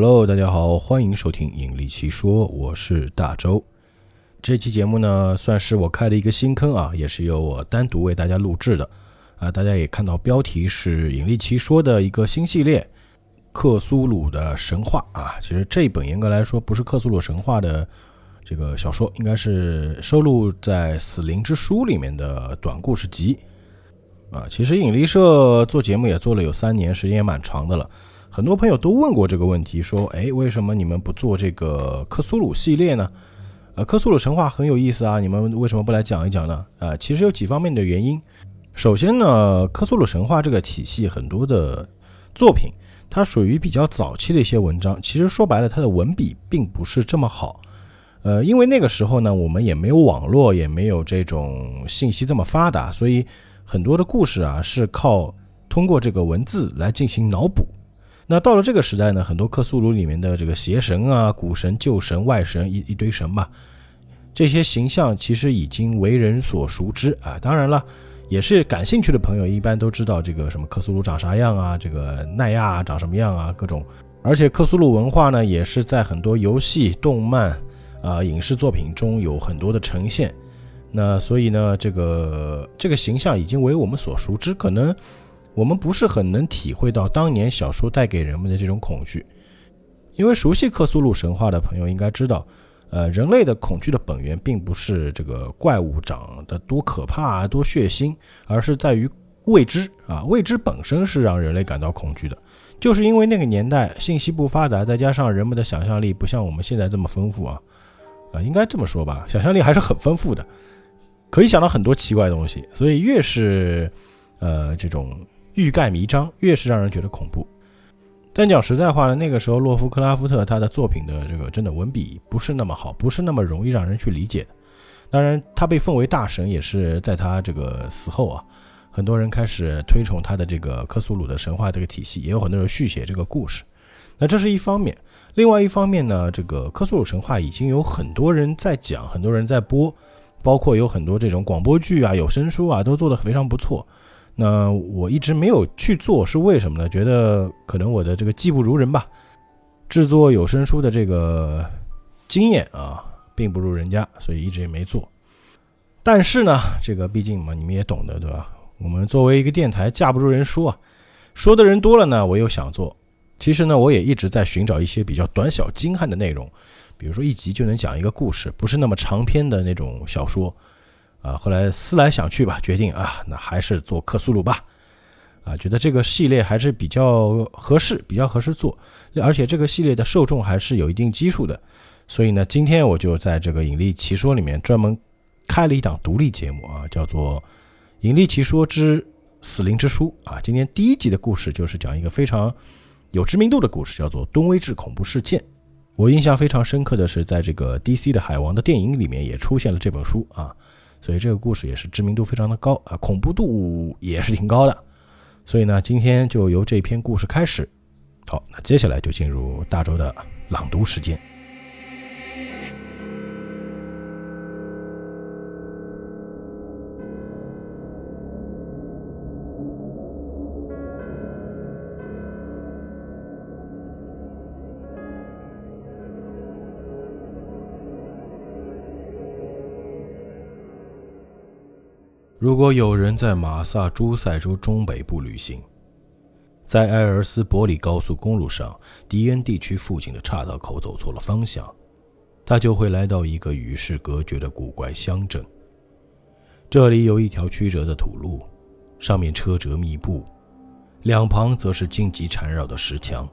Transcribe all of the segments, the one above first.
Hello，大家好，欢迎收听《引力奇说》，我是大周。这期节目呢，算是我开的一个新坑啊，也是由我单独为大家录制的啊。大家也看到标题是《引力奇说》的一个新系列《克苏鲁的神话》啊。其实这本严格来说不是克苏鲁神话的这个小说，应该是收录在《死灵之书》里面的短故事集啊。其实引力社做节目也做了有三年，时间也蛮长的了。很多朋友都问过这个问题，说：“哎，为什么你们不做这个克苏鲁系列呢？”呃，克苏鲁神话很有意思啊，你们为什么不来讲一讲呢？啊，其实有几方面的原因。首先呢，克苏鲁神话这个体系很多的作品，它属于比较早期的一些文章。其实说白了，它的文笔并不是这么好。呃，因为那个时候呢，我们也没有网络，也没有这种信息这么发达，所以很多的故事啊是靠通过这个文字来进行脑补。那到了这个时代呢，很多克苏鲁里面的这个邪神啊、古神、旧神、外神一一堆神嘛，这些形象其实已经为人所熟知啊。当然了，也是感兴趣的朋友一般都知道这个什么克苏鲁长啥样啊，这个奈亚长什么样啊，各种。而且克苏鲁文化呢，也是在很多游戏、动漫啊、影视作品中有很多的呈现。那所以呢，这个这个形象已经为我们所熟知，可能。我们不是很能体会到当年小说带给人们的这种恐惧，因为熟悉克苏鲁神话的朋友应该知道，呃，人类的恐惧的本源并不是这个怪物长得多可怕、多血腥，而是在于未知啊，未知本身是让人类感到恐惧的。就是因为那个年代信息不发达，再加上人们的想象力不像我们现在这么丰富啊，啊，应该这么说吧，想象力还是很丰富的，可以想到很多奇怪的东西。所以越是呃这种。欲盖弥彰，越是让人觉得恐怖。但讲实在话呢，那个时候洛夫克拉夫特他的作品的这个真的文笔不是那么好，不是那么容易让人去理解的。当然，他被奉为大神也是在他这个死后啊，很多人开始推崇他的这个科苏鲁的神话这个体系，也有很多人续写这个故事。那这是一方面，另外一方面呢，这个科苏鲁神话已经有很多人在讲，很多人在播，包括有很多这种广播剧啊、有声书啊，都做得非常不错。那我一直没有去做，是为什么呢？觉得可能我的这个技不如人吧，制作有声书的这个经验啊，并不如人家，所以一直也没做。但是呢，这个毕竟嘛，你们也懂得，对吧？我们作为一个电台，架不住人说啊，说的人多了呢，我又想做。其实呢，我也一直在寻找一些比较短小精悍的内容，比如说一集就能讲一个故事，不是那么长篇的那种小说。啊，后来思来想去吧，决定啊，那还是做克苏鲁吧。啊，觉得这个系列还是比较合适，比较合适做，而且这个系列的受众还是有一定基数的。所以呢，今天我就在这个《引力奇说》里面专门开了一档独立节目啊，叫做《引力奇说之死灵之书》啊。今天第一集的故事就是讲一个非常有知名度的故事，叫做东威治恐怖事件。我印象非常深刻的是，在这个 DC 的海王的电影里面也出现了这本书啊。所以这个故事也是知名度非常的高啊，恐怖度也是挺高的。所以呢，今天就由这篇故事开始。好，那接下来就进入大周的朗读时间。如果有人在马萨诸塞州中北部旅行，在埃尔斯伯里高速公路上迪恩地区附近的岔道口走错了方向，他就会来到一个与世隔绝的古怪乡镇。这里有一条曲折的土路，上面车辙密布，两旁则是荆棘缠绕的石墙。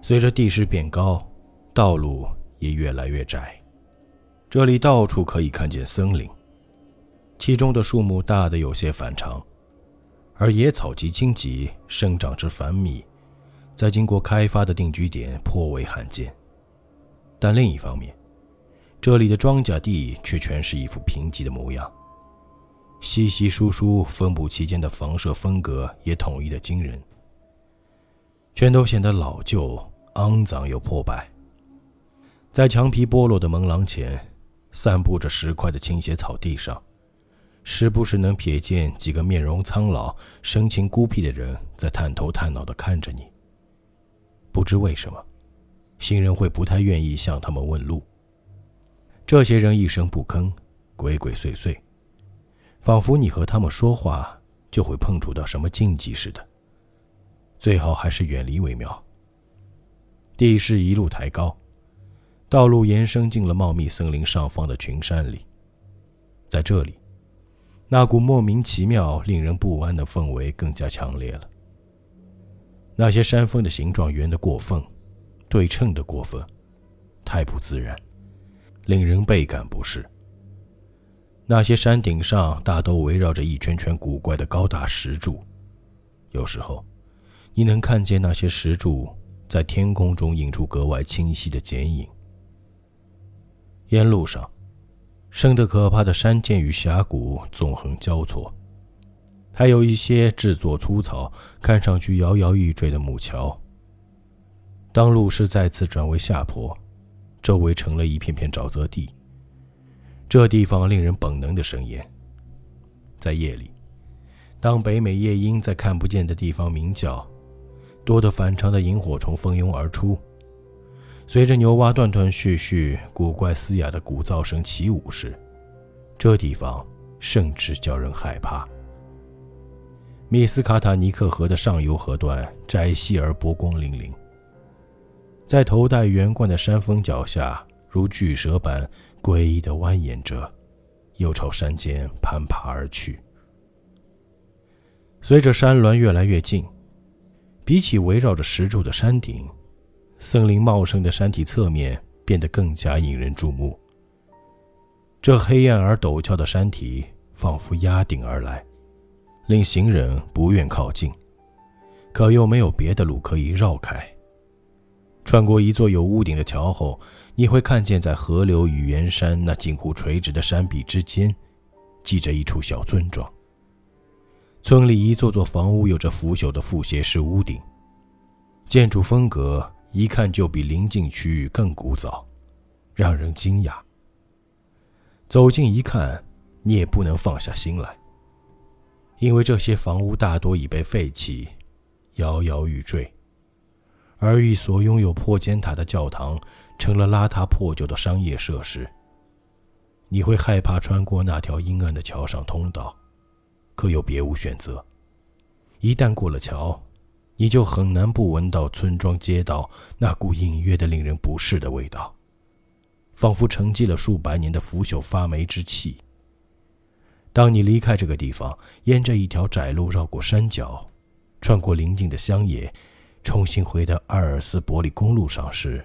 随着地势变高，道路也越来越窄。这里到处可以看见森林。其中的树木大得有些反常，而野草及荆棘生长之繁密，在经过开发的定居点颇为罕见。但另一方面，这里的庄稼地却全是一副贫瘠的模样，稀稀疏疏分布其间的房舍风格也统一的惊人，全都显得老旧、肮脏又破败。在墙皮剥落的门廊前，散布着石块的倾斜草地上。时不时能瞥见几个面容苍老、神情孤僻的人在探头探脑地看着你。不知为什么，行人会不太愿意向他们问路。这些人一声不吭，鬼鬼祟祟，仿佛你和他们说话就会碰触到什么禁忌似的。最好还是远离为妙。地势一路抬高，道路延伸进了茂密森林上方的群山里。在这里，那股莫名其妙、令人不安的氛围更加强烈了。那些山峰的形状圆得过分，对称的过分，太不自然，令人倍感不适。那些山顶上大都围绕着一圈圈古怪的高大石柱，有时候，你能看见那些石柱在天空中映出格外清晰的剪影。沿路上，生得可怕的山涧与峡谷纵横交错。还有一些制作粗糙、看上去摇摇欲坠的木桥。当路势再次转为下坡，周围成了一片片沼泽地。这地方令人本能的生厌。在夜里，当北美夜莺在看不见的地方鸣叫，多得反常的萤火虫蜂拥而出，随着牛蛙断断续续、古怪嘶哑的鼓噪声起舞时，这地方甚至叫人害怕。密斯卡塔尼克河的上游河段窄细而波光粼粼，在头戴圆冠的山峰脚下，如巨蛇般诡异的蜿蜒着，又朝山间攀爬而去。随着山峦越来越近，比起围绕着石柱的山顶，森林茂盛的山体侧面变得更加引人注目。这黑暗而陡峭的山体仿佛压顶而来。令行人不愿靠近，可又没有别的路可以绕开。穿过一座有屋顶的桥后，你会看见在河流与圆山那近乎垂直的山壁之间，系着一处小村庄。村里一座座房屋有着腐朽的复斜式屋顶，建筑风格一看就比邻近区域更古早，让人惊讶。走近一看，你也不能放下心来。因为这些房屋大多已被废弃，摇摇欲坠，而一所拥有破尖塔的教堂成了邋遢破旧的商业设施。你会害怕穿过那条阴暗的桥上通道，可又别无选择。一旦过了桥，你就很难不闻到村庄街道那股隐约的令人不适的味道，仿佛沉积了数百年的腐朽发霉之气。当你离开这个地方，沿着一条窄路绕过山脚，穿过邻近的乡野，重新回到阿尔斯伯里公路上时，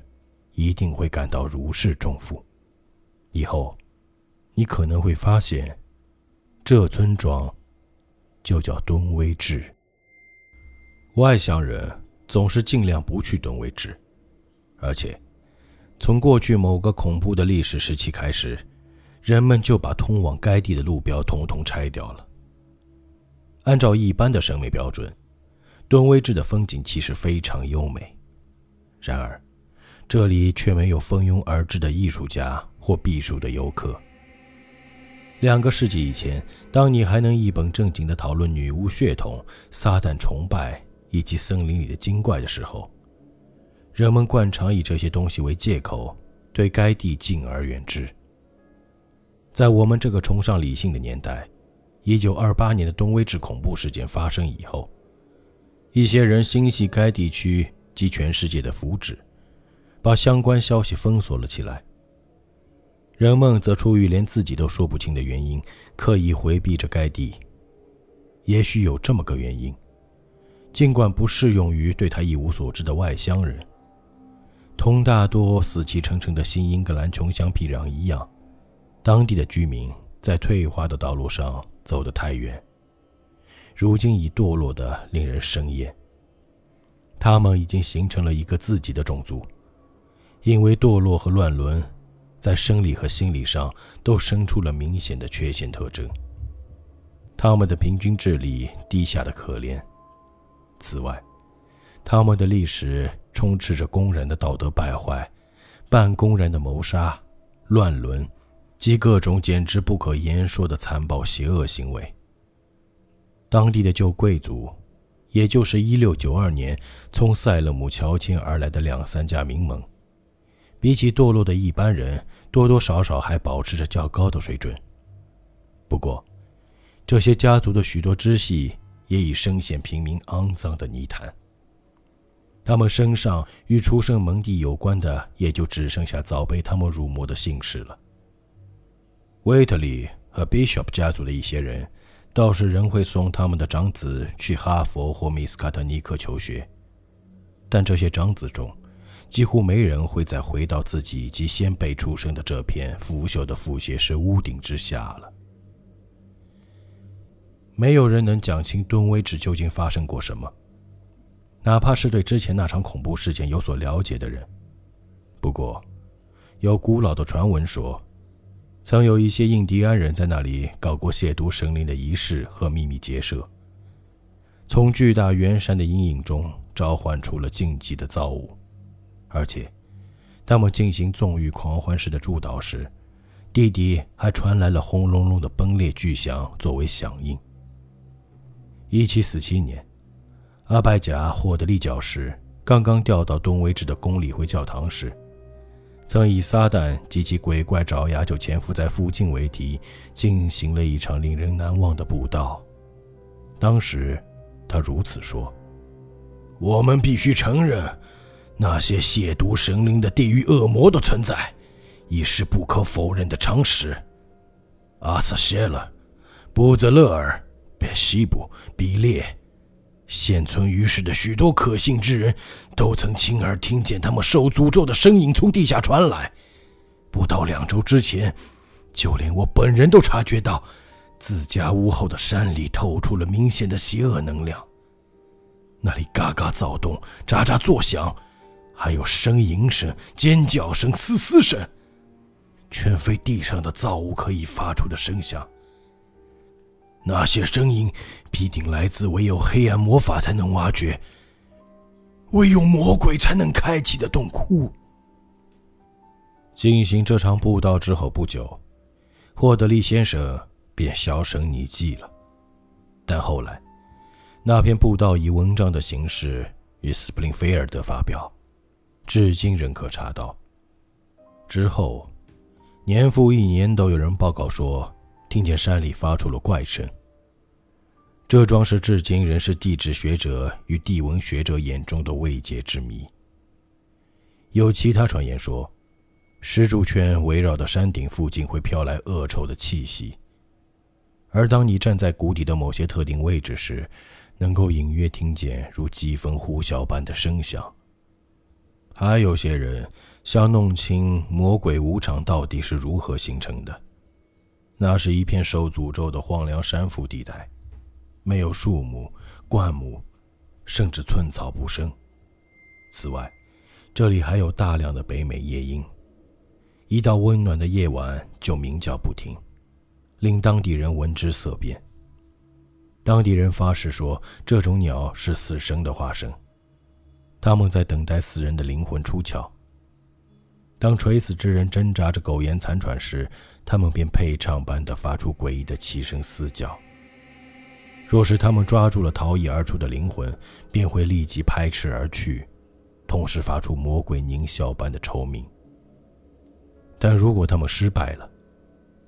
一定会感到如释重负。以后，你可能会发现，这村庄就叫敦威治。外乡人总是尽量不去敦威治，而且，从过去某个恐怖的历史时期开始。人们就把通往该地的路标统统拆掉了。按照一般的审美标准，敦威治的风景其实非常优美，然而，这里却没有蜂拥而至的艺术家或避暑的游客。两个世纪以前，当你还能一本正经地讨论女巫血统、撒旦崇拜以及森林里的精怪的时候，人们惯常以这些东西为借口，对该地敬而远之。在我们这个崇尚理性的年代，一九二八年的东威治恐怖事件发生以后，一些人心系该地区及全世界的福祉，把相关消息封锁了起来。人们则出于连自己都说不清的原因，刻意回避着该地。也许有这么个原因，尽管不适用于对他一无所知的外乡人，同大多死气沉沉的新英格兰穷乡僻壤一样。当地的居民在退化的道路上走得太远，如今已堕落的令人生厌。他们已经形成了一个自己的种族，因为堕落和乱伦，在生理和心理上都生出了明显的缺陷特征。他们的平均智力低下的可怜。此外，他们的历史充斥着工人的道德败坏、半工人的谋杀、乱伦。及各种简直不可言说的残暴邪恶行为。当地的旧贵族，也就是1692年从塞勒姆乔迁而来的两三家名门，比起堕落的一般人，多多少少还保持着较高的水准。不过，这些家族的许多支系也已深陷平民肮脏的泥潭。他们身上与出生蒙地有关的，也就只剩下早被他们辱没的姓氏了。威特利和 Bishop 家族的一些人，倒是仍会送他们的长子去哈佛或密斯卡特尼克求学，但这些长子中，几乎没人会再回到自己及先辈出生的这片腐朽的副学士屋顶之下了。没有人能讲清敦威治究竟发生过什么。哪怕是对之前那场恐怖事件有所了解的人，不过，有古老的传闻说，曾有一些印第安人在那里搞过亵渎神灵的仪式和秘密结社，从巨大圆山的阴影中召唤出了禁忌的造物，而且，他们进行纵欲狂欢式的祝祷时，地底还传来了轰隆隆的崩裂巨响作为响应。一七四七年。阿拜贾·霍德利教时刚刚调到东威治的公理会教堂时，曾以撒旦及其鬼怪爪牙就潜伏在附近为题，进行了一场令人难忘的布道。当时，他如此说：“我们必须承认，那些亵渎神灵的地狱恶魔的存在，已是不可否认的常识。阿瑟谢了，布泽勒尔、别西布、比列。”现存于世的许多可信之人，都曾亲耳听见他们受诅咒的声音从地下传来。不到两周之前，就连我本人都察觉到，自家屋后的山里透出了明显的邪恶能量。那里嘎嘎躁动，喳喳作响，还有呻吟声、尖叫声、嘶嘶声，全非地上的造物可以发出的声响。那些声音必定来自唯有黑暗魔法才能挖掘、唯有魔鬼才能开启的洞窟。进行这场布道之后不久，霍德利先生便销声匿迹了。但后来，那篇布道以文章的形式与斯普林菲尔德发表，至今仍可查到。之后，年复一年，都有人报告说。听见山里发出了怪声。这桩事至今仍是地质学者与地文学者眼中的未解之谜。有其他传言说，石柱圈围绕的山顶附近会飘来恶臭的气息，而当你站在谷底的某些特定位置时，能够隐约听见如疾风呼啸般的声响。还有些人想弄清魔鬼无常到底是如何形成的。那是一片受诅咒的荒凉山腹地带，没有树木、灌木，甚至寸草不生。此外，这里还有大量的北美夜莺，一到温暖的夜晚就鸣叫不停，令当地人闻之色变。当地人发誓说，这种鸟是死生的化身，他们在等待死人的灵魂出窍。当垂死之人挣扎着苟延残喘时，他们便配唱般的发出诡异的齐声嘶叫。若是他们抓住了逃逸而出的灵魂，便会立即拍翅而去，同时发出魔鬼狞笑般的臭鸣。但如果他们失败了，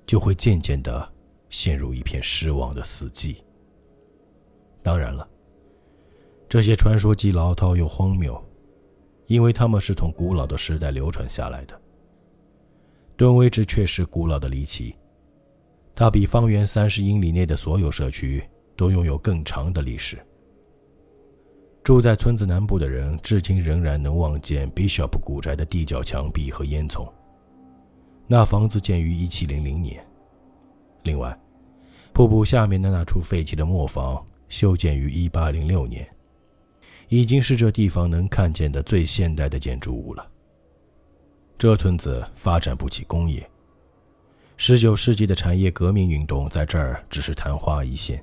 就会渐渐地陷入一片失望的死寂。当然了，这些传说既老套又荒谬。因为他们是从古老的时代流传下来的。敦威治确实古老的离奇，它比方圆三十英里内的所有社区都拥有更长的历史。住在村子南部的人至今仍然能望见 Bishop 古宅的地窖墙壁和烟囱。那房子建于1700年。另外，瀑布下面的那处废弃的磨坊修建于1806年。已经是这地方能看见的最现代的建筑物了。这村子发展不起工业，19世纪的产业革命运动在这儿只是昙花一现。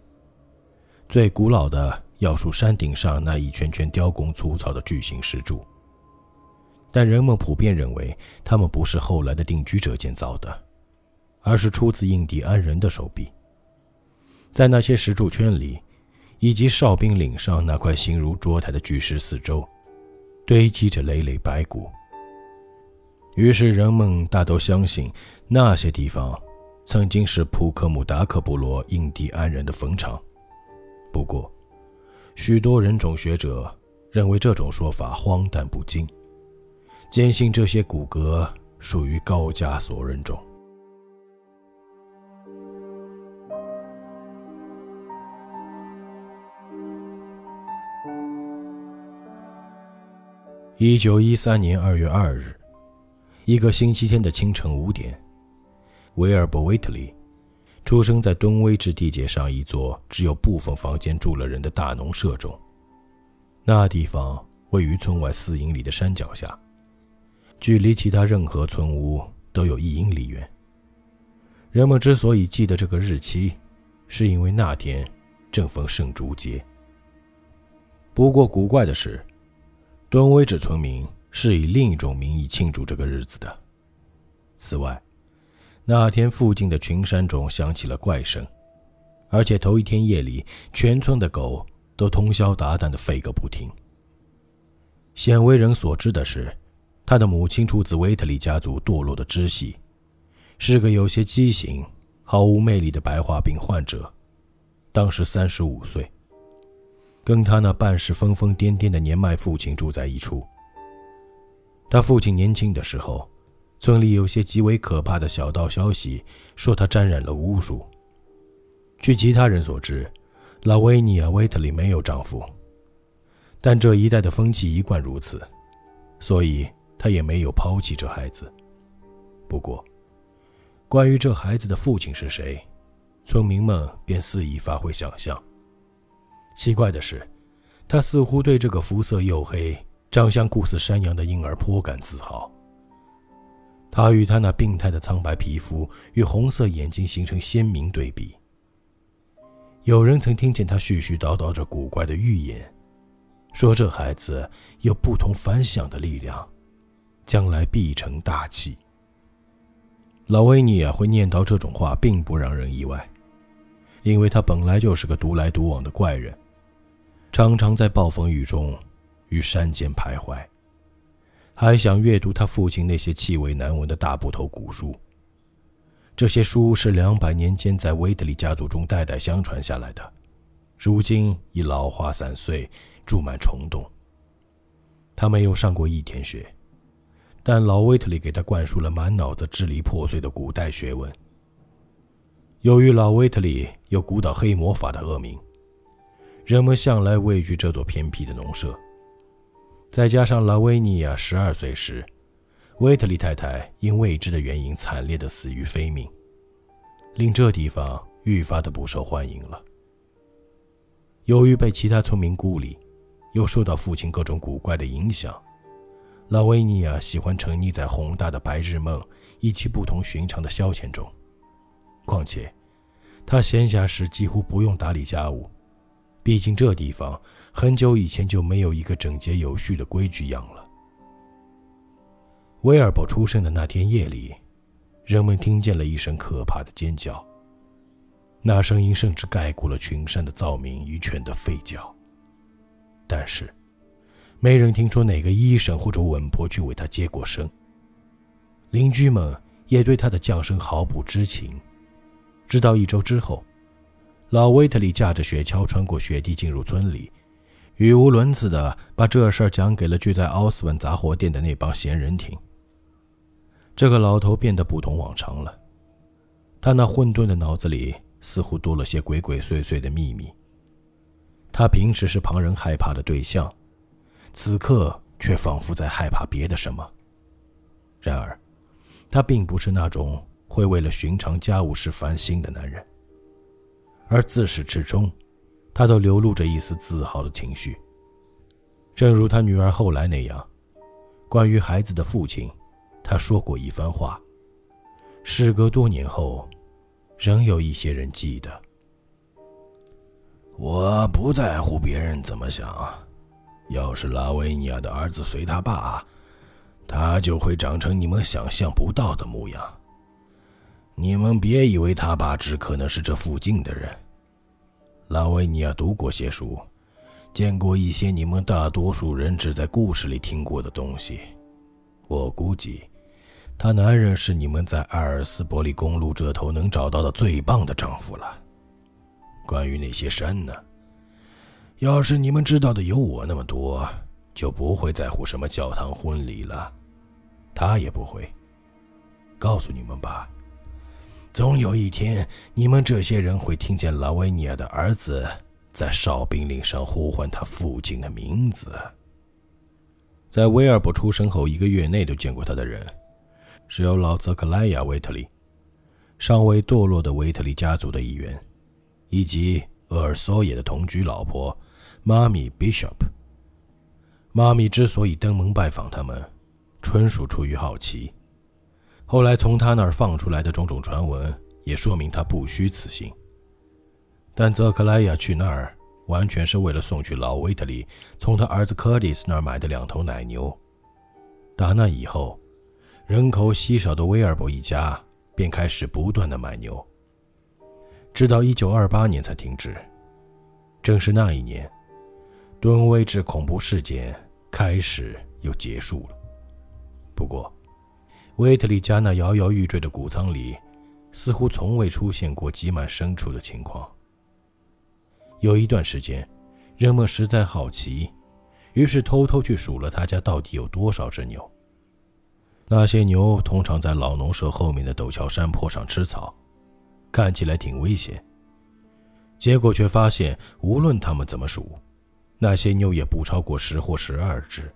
最古老的要数山顶上那一圈圈雕工粗糙的巨型石柱，但人们普遍认为它们不是后来的定居者建造的，而是出自印第安人的手笔。在那些石柱圈里。以及哨兵岭上那块形如桌台的巨石四周，堆积着累累白骨。于是人们大都相信那些地方曾经是普克姆达克部落印第安人的坟场。不过，许多人种学者认为这种说法荒诞不经，坚信这些骨骼属于高加索人种。一九一三年二月二日，一个星期天的清晨五点，威尔伯·威特利出生在敦威治地界上一座只有部分房间住了人的大农舍中。那地方位于村外四英里的山脚下，距离其他任何村屋都有一英里远。人们之所以记得这个日期，是因为那天正逢圣烛节。不过古怪的是。敦威治村民是以另一种名义庆祝这个日子的。此外，那天附近的群山中响起了怪声，而且头一天夜里，全村的狗都通宵达旦地吠个不停。鲜为人所知的是，他的母亲出自维特利家族堕落的支系，是个有些畸形、毫无魅力的白化病患者，当时三十五岁。跟他那办事疯疯癫癫的年迈父亲住在一处。他父亲年轻的时候，村里有些极为可怕的小道消息，说他沾染了巫术。据其他人所知，拉维尼亚·维特里没有丈夫，但这一带的风气一贯如此，所以他也没有抛弃这孩子。不过，关于这孩子的父亲是谁，村民们便肆意发挥想象。奇怪的是，他似乎对这个肤色黝黑、长相酷似山羊的婴儿颇感自豪。他与他那病态的苍白皮肤与红色眼睛形成鲜明对比。有人曾听见他絮絮叨叨着古怪的预言，说这孩子有不同凡响的力量，将来必成大器。老维尼亚会念叨这种话，并不让人意外，因为他本来就是个独来独往的怪人。常常在暴风雨中于山间徘徊，还想阅读他父亲那些气味难闻的大部头古书。这些书是两百年间在威德利家族中代代相传下来的，如今已老化散碎，注满虫洞。他没有上过一天学，但老威特利给他灌输了满脑子支离破碎的古代学问。由于老威特利有古岛黑魔法的恶名。人们向来畏惧这座偏僻的农舍，再加上拉维尼亚十二岁时，威特利太太因未知的原因惨烈的死于非命，令这地方愈发的不受欢迎了。由于被其他村民孤立，又受到父亲各种古怪的影响，拉维尼亚喜欢沉溺在宏大的白日梦以及不同寻常的消遣中。况且，他闲暇时几乎不用打理家务。毕竟这地方很久以前就没有一个整洁有序的规矩样了。威尔伯出生的那天夜里，人们听见了一声可怕的尖叫，那声音甚至盖过了群山的噪鸣与犬的吠叫。但是，没人听说哪个医生或者稳婆去为他接过生。邻居们也对他的降生毫不知情，直到一周之后。老威特利驾着雪橇穿过雪地进入村里，语无伦次地把这事儿讲给了聚在奥斯文杂货店的那帮闲人听。这个老头变得不同往常了，他那混沌的脑子里似乎多了些鬼鬼祟祟的秘密。他平时是旁人害怕的对象，此刻却仿佛在害怕别的什么。然而，他并不是那种会为了寻常家务事烦心的男人。而自始至终，他都流露着一丝自豪的情绪。正如他女儿后来那样，关于孩子的父亲，他说过一番话。事隔多年后，仍有一些人记得。我不在乎别人怎么想，要是拉维尼亚的儿子随他爸，他就会长成你们想象不到的模样。你们别以为他爸只可能是这附近的人。拉维尼亚读过些书，见过一些你们大多数人只在故事里听过的东西。我估计，他男人是你们在艾尔斯伯利公路这头能找到的最棒的丈夫了。关于那些山呢？要是你们知道的有我那么多，就不会在乎什么教堂婚礼了。他也不会。告诉你们吧，总有一天，你们这些人会听见拉维尼亚的儿子在哨兵令上呼唤他父亲的名字。在威尔伯出生后一个月内都见过他的人。只有老泽克莱亚·维特利，尚未堕落的维特利家族的一员，以及厄尔索耶的同居老婆妈咪 Bishop。妈咪之所以登门拜访他们，纯属出于好奇。后来从他那儿放出来的种种传闻，也说明他不虚此行。但泽克莱亚去那儿，完全是为了送去老维特利从他儿子柯蒂斯那儿买的两头奶牛。打那以后。人口稀少的威尔伯一家便开始不断的买牛，直到1928年才停止。正是那一年，敦威治恐怖事件开始又结束了。不过，威特利加那摇摇欲坠的谷仓里，似乎从未出现过挤满牲畜的情况。有一段时间，人们实在好奇，于是偷偷去数了他家到底有多少只牛。那些牛通常在老农舍后面的陡峭山坡上吃草，看起来挺危险。结果却发现，无论他们怎么数，那些牛也不超过十或十二只，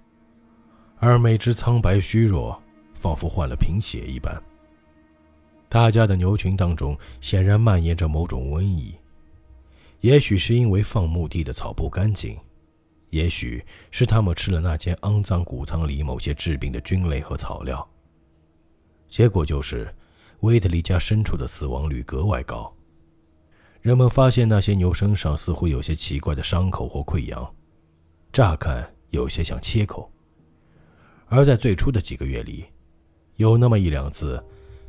而每只苍白虚弱，仿佛患了贫血一般。他家的牛群当中显然蔓延着某种瘟疫，也许是因为放牧地的草不干净。也许是他们吃了那间肮脏谷仓里某些治病的菌类和草料，结果就是威特利家牲畜的死亡率格外高。人们发现那些牛身上似乎有些奇怪的伤口或溃疡，乍看有些像切口。而在最初的几个月里，有那么一两次，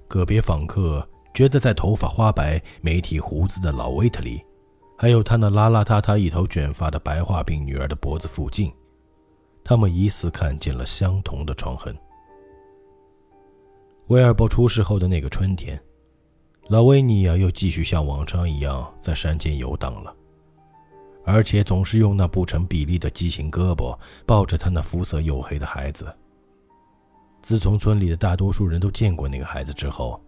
个别访客觉得在头发花白、没剃胡子的老威特利。还有他那邋邋遢遢、一头卷发的白化病女儿的脖子附近，他们疑似看见了相同的创痕。威尔伯出事后的那个春天，老维尼亚又继续像往常一样在山间游荡了，而且总是用那不成比例的畸形胳膊抱着他那肤色黝黑的孩子。自从村里的大多数人都见过那个孩子之后，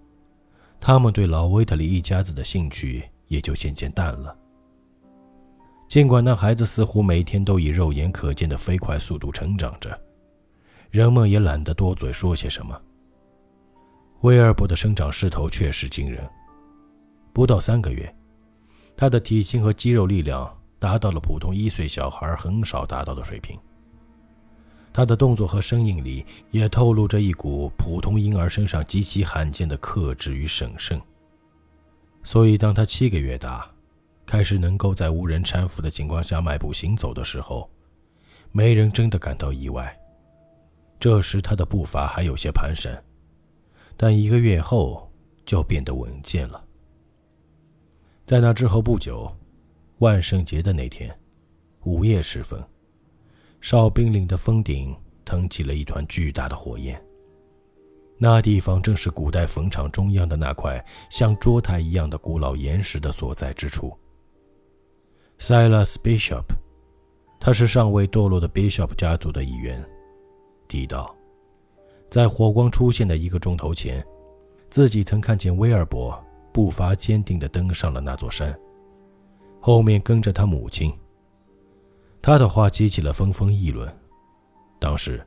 他们对老威特里一家子的兴趣也就渐渐淡了。尽管那孩子似乎每天都以肉眼可见的飞快速度成长着，人们也懒得多嘴说些什么。威尔伯的生长势头确实惊人，不到三个月，他的体型和肌肉力量达到了普通一岁小孩很少达到的水平。他的动作和声音里也透露着一股普通婴儿身上极其罕见的克制与审慎。所以，当他七个月大，开始能够在无人搀扶的情况下迈步行走的时候，没人真的感到意外。这时他的步伐还有些蹒跚，但一个月后就变得稳健了。在那之后不久，万圣节的那天，午夜时分，哨兵岭的峰顶腾起了一团巨大的火焰。那地方正是古代坟场中央的那块像桌台一样的古老岩石的所在之处。Silas Bishop，他是尚未堕落的 Bishop 家族的一员，地道，在火光出现的一个钟头前，自己曾看见威尔伯步伐坚定地登上了那座山，后面跟着他母亲。他的话激起了纷纷议论。当时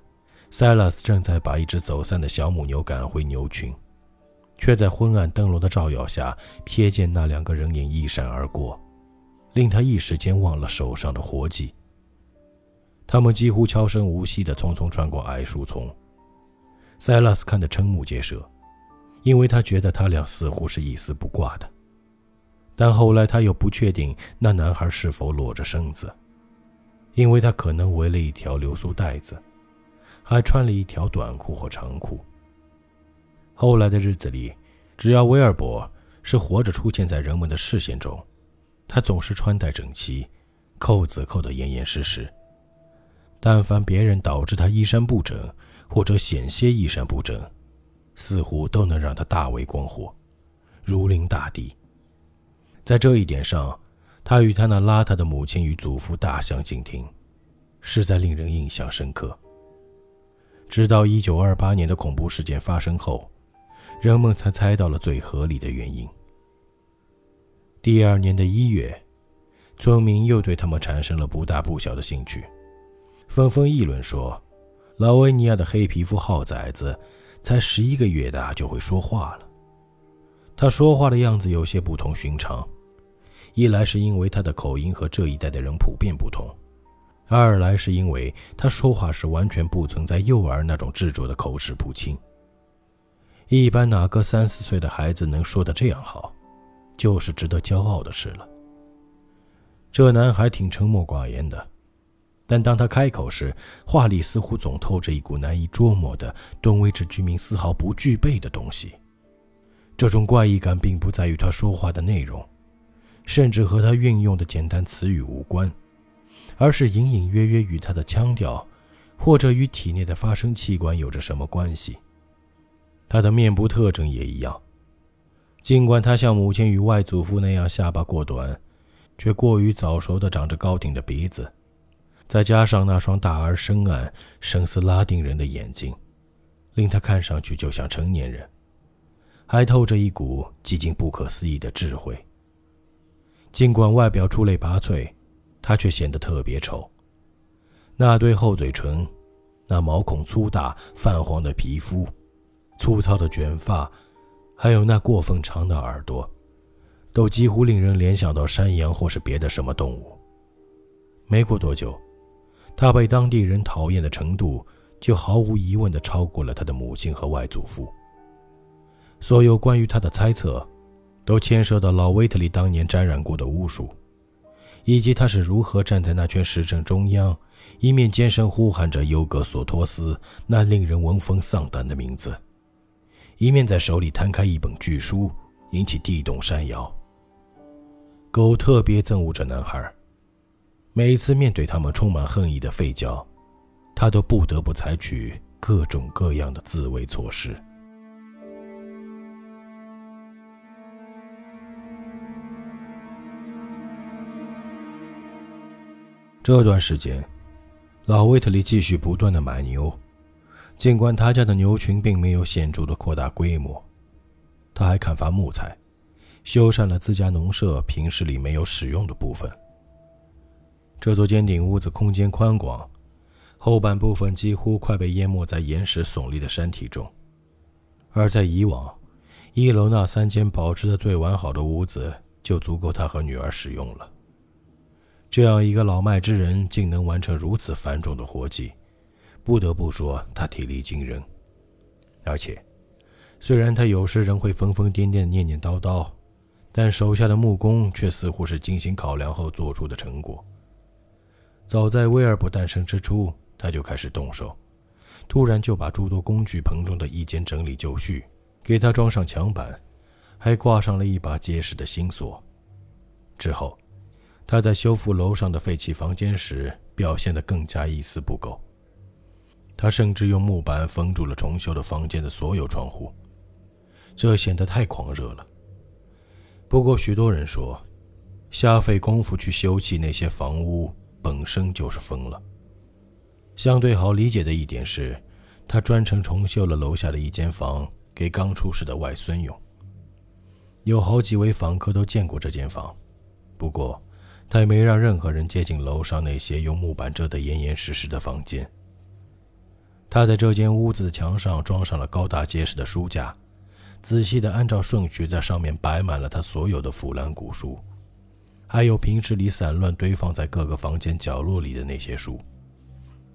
塞拉斯正在把一只走散的小母牛赶回牛群，却在昏暗灯笼的照耀下瞥见那两个人影一闪而过。令他一时间忘了手上的活计。他们几乎悄声无息地匆匆穿过矮树丛。塞拉斯看得瞠目结舌，因为他觉得他俩似乎是一丝不挂的。但后来他又不确定那男孩是否裸着身子，因为他可能围了一条流苏带子，还穿了一条短裤或长裤。后来的日子里，只要威尔伯是活着出现在人们的视线中。他总是穿戴整齐，扣子扣得严严实实。但凡别人导致他衣衫不整，或者险些衣衫不整，似乎都能让他大为光火，如临大敌。在这一点上，他与他那邋遢的母亲与祖父大相径庭，实在令人印象深刻。直到1928年的恐怖事件发生后，人们才猜到了最合理的原因。第二年的一月，村民又对他们产生了不大不小的兴趣，纷纷议论说：“拉维尼亚的黑皮肤耗崽子。”才十一个月大就会说话了。他说话的样子有些不同寻常，一来是因为他的口音和这一代的人普遍不同，二来是因为他说话时完全不存在幼儿那种执着的口齿不清。一般哪个三四岁的孩子能说得这样好，就是值得骄傲的事了。这男孩挺沉默寡言的。但当他开口时，话里似乎总透着一股难以捉摸的顿威治居民丝毫不具备的东西。这种怪异感并不在于他说话的内容，甚至和他运用的简单词语无关，而是隐隐约约与他的腔调，或者与体内的发声器官有着什么关系。他的面部特征也一样，尽管他像母亲与外祖父那样下巴过短，却过于早熟地长着高挺的鼻子。再加上那双大而深暗、神似拉丁人的眼睛，令他看上去就像成年人，还透着一股几近不可思议的智慧。尽管外表出类拔萃，他却显得特别丑。那对厚嘴唇，那毛孔粗大、泛黄的皮肤，粗糙的卷发，还有那过分长的耳朵，都几乎令人联想到山羊或是别的什么动物。没过多久。他被当地人讨厌的程度，就毫无疑问地超过了他的母亲和外祖父。所有关于他的猜测，都牵涉到老威特利当年沾染过的巫术，以及他是如何站在那圈石阵中央，一面尖声呼喊着尤格索托斯那令人闻风丧胆的名字，一面在手里摊开一本巨书，引起地动山摇。狗特别憎恶这男孩。每次面对他们充满恨意的吠叫，他都不得不采取各种各样的自卫措施。这段时间，老威特利继续不断的买牛，尽管他家的牛群并没有显著的扩大规模，他还砍伐木材，修缮了自家农舍平时里没有使用的部分。这座尖顶屋子空间宽广，后半部分几乎快被淹没在岩石耸立的山体中。而在以往，一楼那三间保持的最完好的屋子就足够他和女儿使用了。这样一个老迈之人竟能完成如此繁重的活计，不得不说他体力惊人。而且，虽然他有时仍会疯疯癫癫、念念叨叨，但手下的木工却似乎是精心考量后做出的成果。早在威尔伯诞生之初，他就开始动手，突然就把诸多工具棚中的一间整理就绪，给他装上墙板，还挂上了一把结实的新锁。之后，他在修复楼上的废弃房间时表现得更加一丝不苟。他甚至用木板封住了重修的房间的所有窗户，这显得太狂热了。不过，许多人说，下费功夫去修葺那些房屋。本身就是疯了。相对好理解的一点是，他专程重修了楼下的一间房给刚出世的外孙用。有好几位访客都见过这间房，不过他也没让任何人接近楼上那些用木板遮得严严实实的房间。他在这间屋子的墙上装上了高大结实的书架，仔细地按照顺序在上面摆满了他所有的腐烂古书。还有平时里散乱堆放在各个房间角落里的那些书，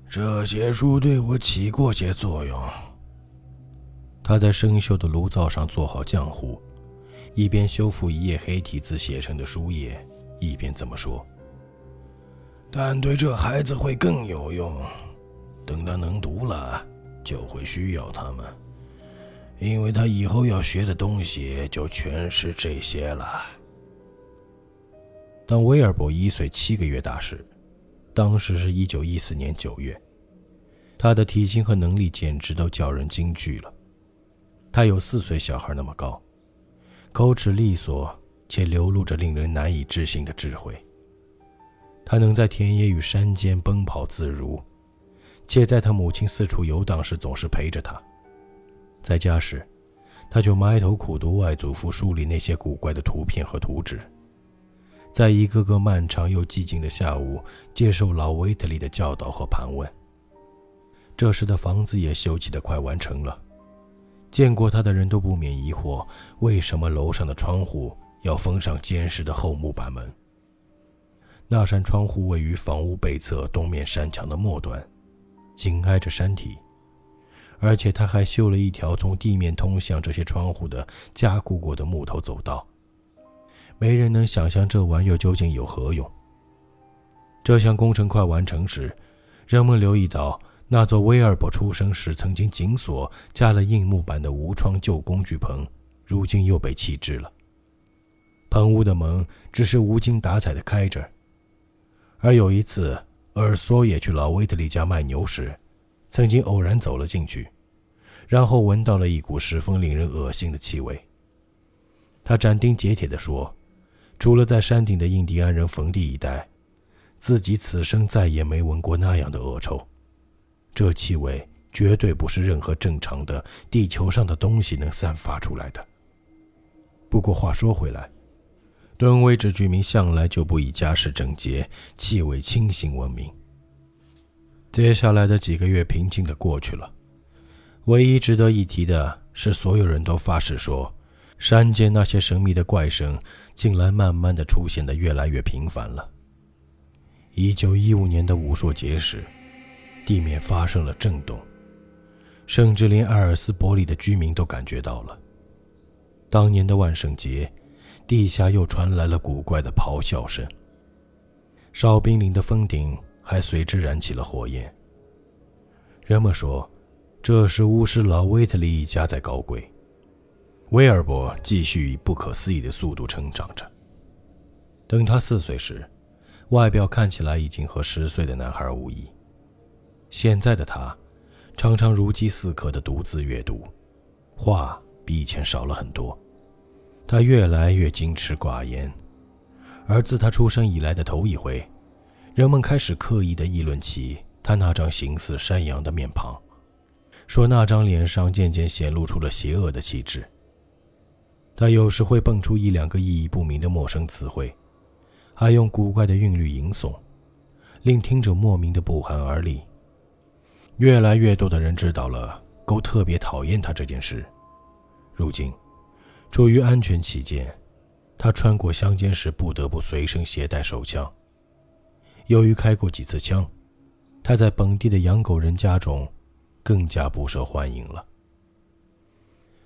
这些书对我起过些作用。他在生锈的炉灶上做好浆糊，一边修复一页黑体字写成的书页，一边这么说。但对这孩子会更有用，等他能读了，就会需要他们，因为他以后要学的东西就全是这些了。当威尔伯一岁七个月大时，当时是一九一四年九月，他的体型和能力简直都叫人惊惧了。他有四岁小孩那么高，口齿利索，且流露着令人难以置信的智慧。他能在田野与山间奔跑自如，且在他母亲四处游荡时总是陪着他。在家时，他就埋头苦读外祖父书里那些古怪的图片和图纸。在一个个漫长又寂静的下午，接受老维特利的教导和盘问。这时的房子也修葺得快完成了，见过他的人都不免疑惑：为什么楼上的窗户要封上坚实的厚木板门？那扇窗户位于房屋北侧东面山墙的末端，紧挨着山体，而且他还修了一条从地面通向这些窗户的加固过的木头走道。没人能想象这玩意儿究竟有何用。这项工程快完成时，人们留意到那座威尔伯出生时曾经紧锁、加了硬木板的无窗旧工具棚，如今又被弃置了。棚屋的门只是无精打采的开着。而有一次，尔索也去老威特利家卖牛时，曾经偶然走了进去，然后闻到了一股十分令人恶心的气味。他斩钉截铁地说。除了在山顶的印第安人坟地一带，自己此生再也没闻过那样的恶臭。这气味绝对不是任何正常的地球上的东西能散发出来的。不过话说回来，敦威治居民向来就不以家世整洁、气味清新闻名。接下来的几个月平静地过去了，唯一值得一提的是，所有人都发誓说。山间那些神秘的怪声，竟然慢慢的出现的越来越频繁了。一九一五年的武术节时，地面发生了震动，甚至连艾尔斯伯里的居民都感觉到了。当年的万圣节，地下又传来了古怪的咆哮声。哨兵岭的峰顶还随之燃起了火焰。人们说，这是巫师老威特利一家在搞鬼。威尔伯继续以不可思议的速度成长着。等他四岁时，外表看起来已经和十岁的男孩无异。现在的他，常常如饥似渴地独自阅读，话比以前少了很多。他越来越矜持寡言，而自他出生以来的头一回，人们开始刻意地议论起他那张形似山羊的面庞，说那张脸上渐渐显露出了邪恶的气质。他有时会蹦出一两个意义不明的陌生词汇，还用古怪的韵律吟诵，令听者莫名的不寒而栗。越来越多的人知道了狗特别讨厌他这件事。如今，出于安全起见，他穿过乡间时不得不随身携带手枪。由于开过几次枪，他在本地的养狗人家中更加不受欢迎了。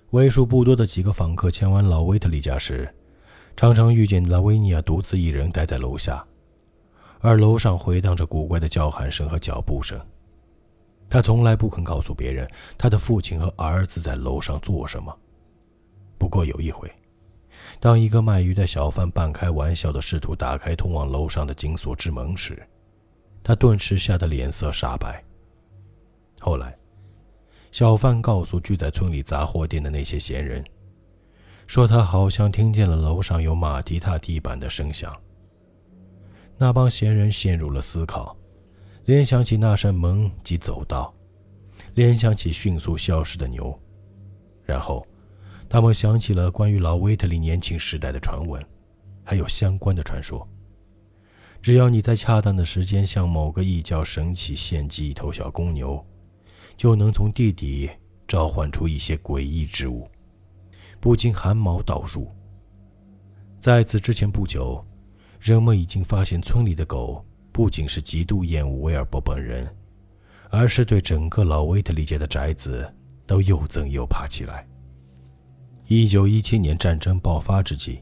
为数不多的几个访客前往老威特利家时，常常遇见拉维尼亚独自一人待在楼下，而楼上回荡着古怪的叫喊声和脚步声。他从来不肯告诉别人他的父亲和儿子在楼上做什么。不过有一回，当一个卖鱼的小贩半开玩笑地试图打开通往楼上的紧锁之门时，他顿时吓得脸色煞白。后来。小贩告诉聚在村里杂货店的那些闲人，说他好像听见了楼上有马蹄踏地板的声响。那帮闲人陷入了思考，联想起那扇门及走道，联想起迅速消失的牛，然后，他们想起了关于老威特利年轻时代的传闻，还有相关的传说。只要你在恰当的时间向某个异教神祇献祭一头小公牛。就能从地底召唤出一些诡异之物，不禁汗毛倒竖。在此之前不久，人们已经发现村里的狗不仅是极度厌恶威尔伯本人，而是对整个老威特利家的宅子都又憎又怕起来。一九一七年战争爆发之际，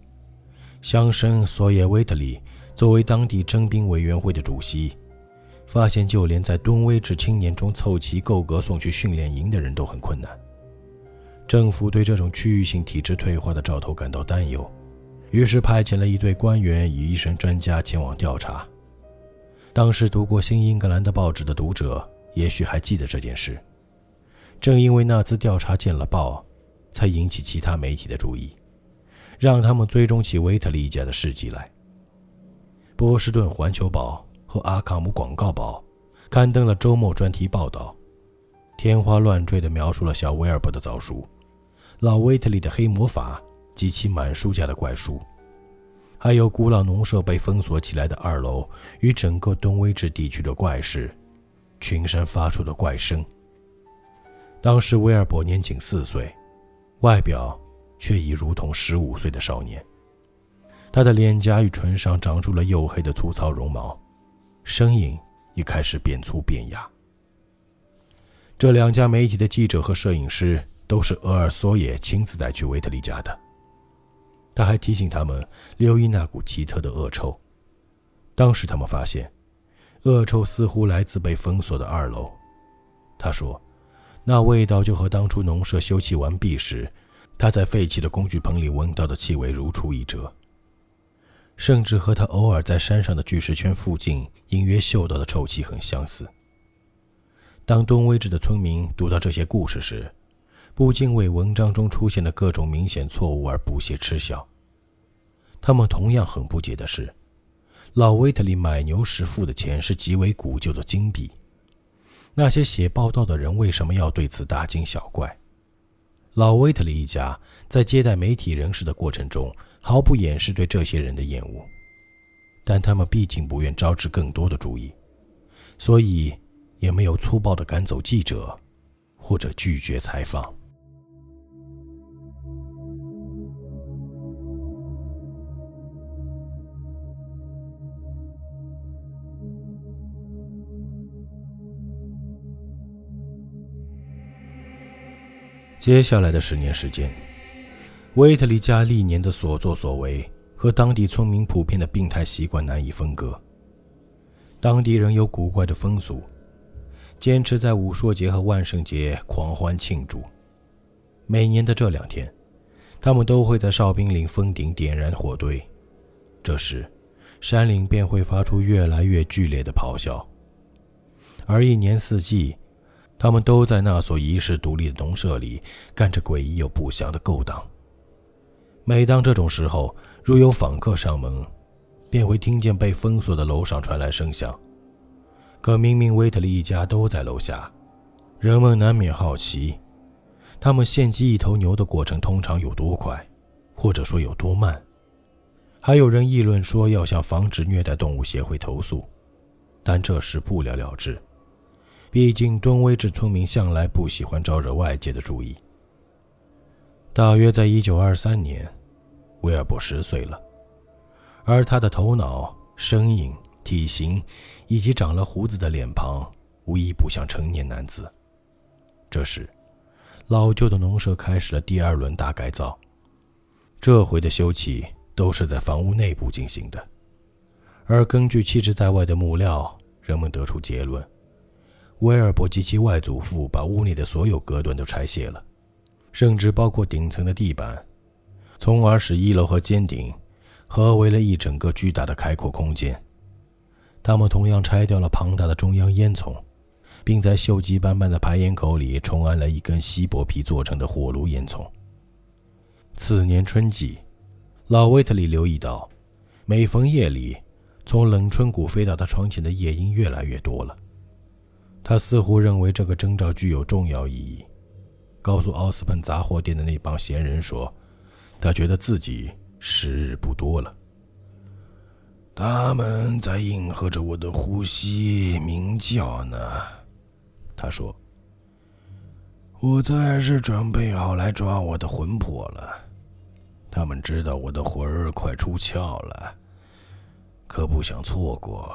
乡绅索耶维特利作为当地征兵委员会的主席。发现，就连在敦威治青年中凑齐够格送去训练营的人都很困难。政府对这种区域性体制退化的兆头感到担忧，于是派遣了一队官员与医生专家前往调查。当时读过《新英格兰》的报纸的读者，也许还记得这件事。正因为那次调查见了报，才引起其他媒体的注意，让他们追踪起维特利一家的事迹来。波士顿环球报和阿卡姆广告报刊登了周末专题报道，天花乱坠地描述了小威尔伯的早熟、老维特利的黑魔法及其满书架的怪书，还有古老农舍被封锁起来的二楼与整个东威治地区的怪事，群山发出的怪声。当时威尔伯年仅四岁，外表却已如同十五岁的少年。他的脸颊与唇上长出了黝黑的粗糙绒毛，声音也开始变粗变哑。这两家媒体的记者和摄影师都是俄尔索耶亲自带去维特利家的。他还提醒他们留意那股奇特的恶臭。当时他们发现，恶臭似乎来自被封锁的二楼。他说。那味道就和当初农舍修葺完毕时，他在废弃的工具棚里闻到的气味如出一辙，甚至和他偶尔在山上的巨石圈附近隐约嗅到的臭气很相似。当东威治的村民读到这些故事时，不禁为文章中出现的各种明显错误而不屑嗤笑。他们同样很不解的是，老威特利买牛时付的钱是极为古旧的金币。那些写报道的人为什么要对此大惊小怪？老威特利一家在接待媒体人士的过程中，毫不掩饰对这些人的厌恶，但他们毕竟不愿招致更多的注意，所以也没有粗暴地赶走记者，或者拒绝采访。接下来的十年时间，威特利家历年的所作所为和当地村民普遍的病态习惯难以分割。当地人有古怪的风俗，坚持在武术节和万圣节狂欢庆祝。每年的这两天，他们都会在哨兵岭峰顶点燃火堆，这时，山岭便会发出越来越剧烈的咆哮。而一年四季。他们都在那所遗世独立的农舍里干着诡异又不祥的勾当。每当这种时候，如有访客上门，便会听见被封锁的楼上传来声响。可明明威特利一家都在楼下，人们难免好奇，他们献祭一头牛的过程通常有多快，或者说有多慢。还有人议论说要向防止虐待动物协会投诉，但这事不了了之。毕竟，敦威治村民向来不喜欢招惹外界的注意。大约在一九二三年，威尔伯十岁了，而他的头脑、声音、体型以及长了胡子的脸庞，无一不像成年男子。这时，老旧的农舍开始了第二轮大改造，这回的修葺都是在房屋内部进行的，而根据弃置在外的木料，人们得出结论。威尔伯及其外祖父把屋内的所有隔断都拆卸了，甚至包括顶层的地板，从而使一楼和尖顶合为了一整个巨大的开阔空间。他们同样拆掉了庞大的中央烟囱，并在锈迹斑斑的排烟口里重安了一根锡箔皮做成的火炉烟囱。次年春季，老威特里留意到，每逢夜里，从冷春谷飞到他窗前的夜莺越来越多了。他似乎认为这个征兆具有重要意义，告诉奥斯本杂货店的那帮闲人说：“他觉得自己时日不多了。”他们在应和着我的呼吸鸣叫呢，他说：“我才是准备好来抓我的魂魄了。他们知道我的魂儿快出窍了，可不想错过。”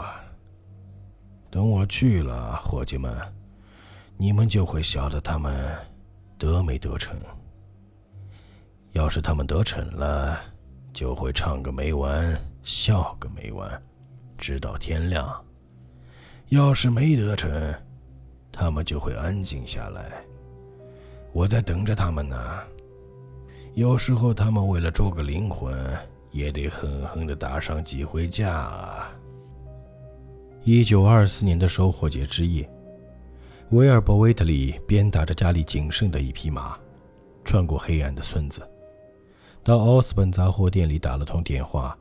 等我去了，伙计们，你们就会晓得他们得没得逞。要是他们得逞了，就会唱个没完，笑个没完，直到天亮；要是没得逞，他们就会安静下来。我在等着他们呢。有时候，他们为了捉个灵魂，也得狠狠地打上几回架啊。一九二四年的收获节之夜，威尔伯·威特里鞭打着家里仅剩的一匹马，穿过黑暗的村子，到奥斯本杂货店里打了通电话，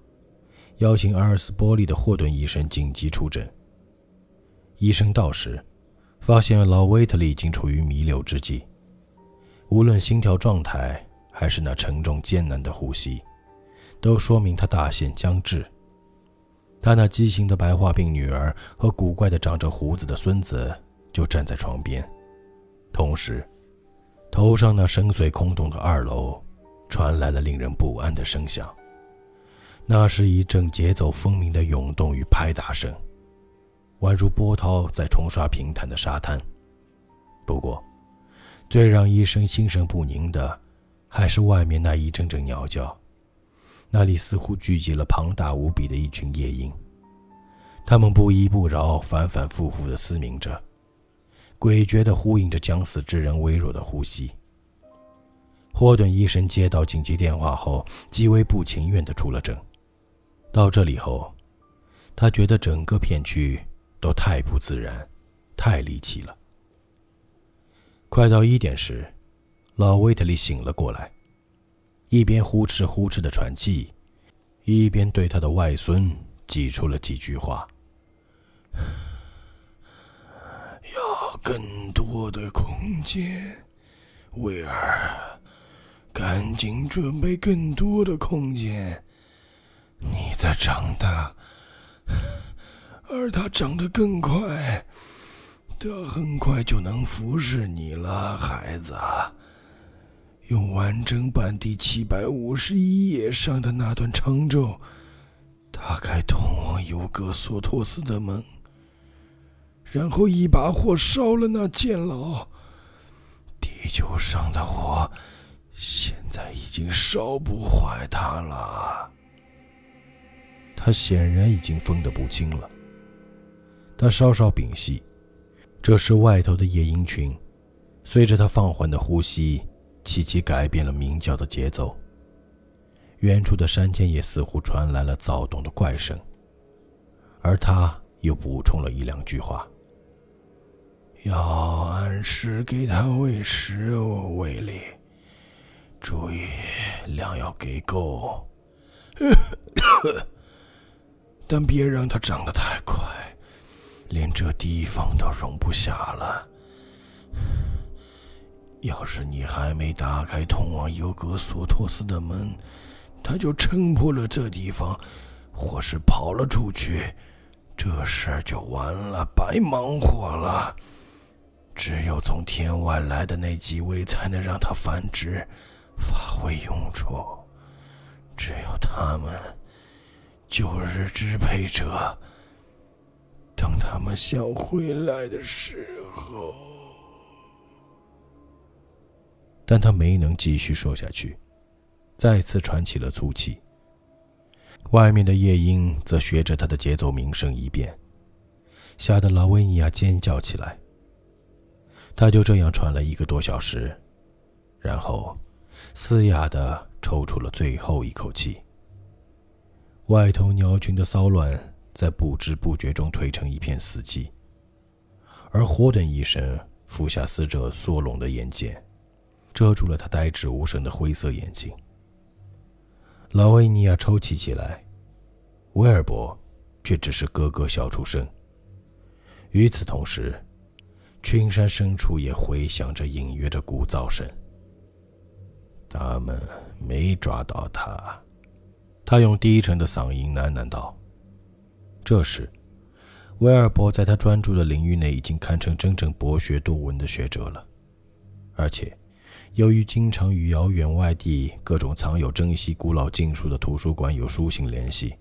邀请阿尔斯波利的霍顿医生紧急出诊。医生到时，发现老威特利已经处于弥留之际，无论心跳状态还是那沉重艰难的呼吸，都说明他大限将至。他那畸形的白化病女儿和古怪的长着胡子的孙子就站在床边，同时，头上那深邃空洞的二楼传来了令人不安的声响，那是一阵节奏分明的涌动与拍打声，宛如波涛在冲刷平坦的沙滩。不过，最让医生心神不宁的，还是外面那一阵阵鸟叫。那里似乎聚集了庞大无比的一群夜莺，它们不依不饶，反反复复地嘶鸣着，诡谲地呼应着将死之人微弱的呼吸。霍顿医生接到紧急电话后，极为不情愿地出了诊。到这里后，他觉得整个片区都太不自然，太离奇了。快到一点时，老威特利醒了过来。一边呼哧呼哧的喘气，一边对他的外孙挤出了几句话：“要更多的空间，威尔，赶紧准备更多的空间。你在长大，而他长得更快，他很快就能服侍你了，孩子。”用完整版第七百五十一页上的那段长咒，打开通往尤格索托斯的门，然后一把火烧了那监牢。地球上的火现在已经烧不坏它了。他显然已经疯得不轻了。他稍稍屏息，这时外头的夜莺群，随着他放缓的呼吸。齐齐改变了鸣叫的节奏。远处的山间也似乎传来了躁动的怪声，而他又补充了一两句话：“要按时给他喂食哦，威力，注意量要给够，但别让它长得太快，连这地方都容不下了。”要是你还没打开通往尤格索托斯的门，他就撑破了这地方，或是跑了出去，这事儿就完了，白忙活了。只有从天外来的那几位才能让它繁殖，发挥用处。只有他们，就是支配者，等他们想回来的时候。但他没能继续说下去，再次喘起了粗气。外面的夜莺则学着他的节奏鸣声一遍，吓得劳维尼亚尖叫起来。他就这样喘了一个多小时，然后嘶哑地抽出了最后一口气。外头鸟群的骚乱在不知不觉中退成一片死寂，而霍顿医生俯下死者缩拢的眼睑。遮住了他呆滞无神的灰色眼睛。劳维尼亚抽泣起来，威尔伯却只是咯咯笑出声。与此同时，群山深处也回响着隐约的鼓噪声。他们没抓到他，他用低沉的嗓音喃喃道。这时，威尔伯在他专注的领域内已经堪称真正博学多闻的学者了，而且。由于经常与遥远外地各种藏有珍稀古老禁书的图书馆有书信联系，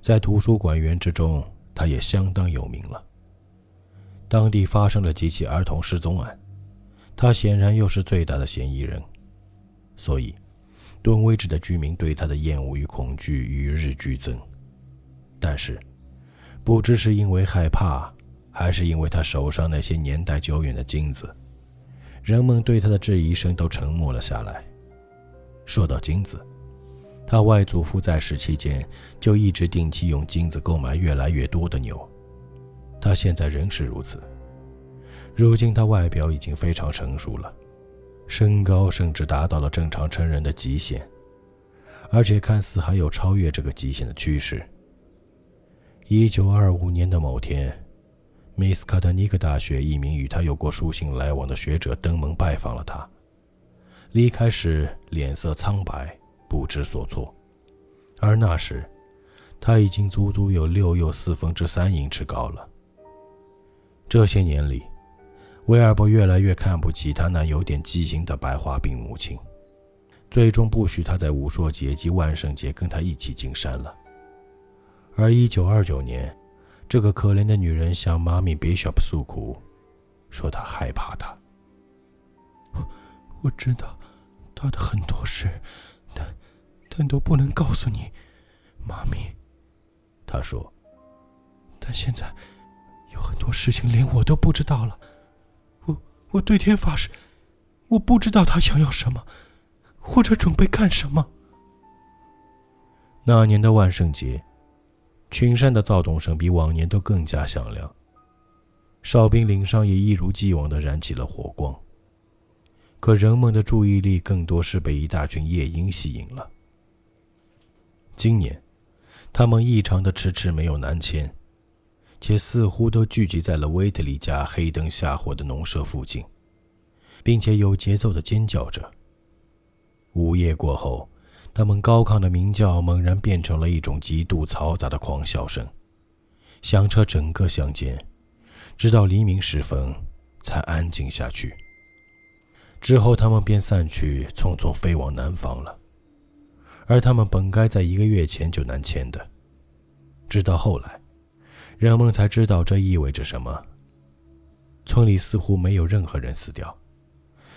在图书馆员之中，他也相当有名了。当地发生了几起儿童失踪案，他显然又是最大的嫌疑人，所以顿威治的居民对他的厌恶与恐惧与日俱增。但是，不知是因为害怕，还是因为他手上那些年代久远的金子。人们对他的质疑声都沉默了下来。说到金子，他外祖父在世期间就一直定期用金子购买越来越多的牛。他现在仍是如此。如今他外表已经非常成熟了，身高甚至达到了正常成人的极限，而且看似还有超越这个极限的趋势。一九二五年的某天，密斯卡特尼克大学一名与他有过书信来往的学者登门拜访了他。离开时脸色苍白，不知所措，而那时，他已经足足有六又四分之三英尺高了。这些年里，威尔伯越来越看不起他那有点畸形的白化病母亲，最终不许他在武硕节及万圣节跟他一起进山了。而1929年，这个可怜的女人向妈咪 Bishop 诉苦，说她害怕他。我我知道他的很多事，但但都不能告诉你，妈咪。他说：“但现在。”有很多事情连我都不知道了，我我对天发誓，我不知道他想要什么，或者准备干什么。那年的万圣节，群山的躁动声比往年都更加响亮，哨兵岭上也一如既往的燃起了火光。可人们的注意力更多是被一大群夜莺吸引了。今年，他们异常的迟迟没有南迁。且似乎都聚集在了威特利家黑灯瞎火的农舍附近，并且有节奏的尖叫着。午夜过后，他们高亢的鸣叫猛然变成了一种极度嘈杂的狂笑声，响彻整个乡间，直到黎明时分才安静下去。之后，他们便散去，匆匆飞往南方了。而他们本该在一个月前就南迁的，直到后来。人们才知道这意味着什么。村里似乎没有任何人死掉，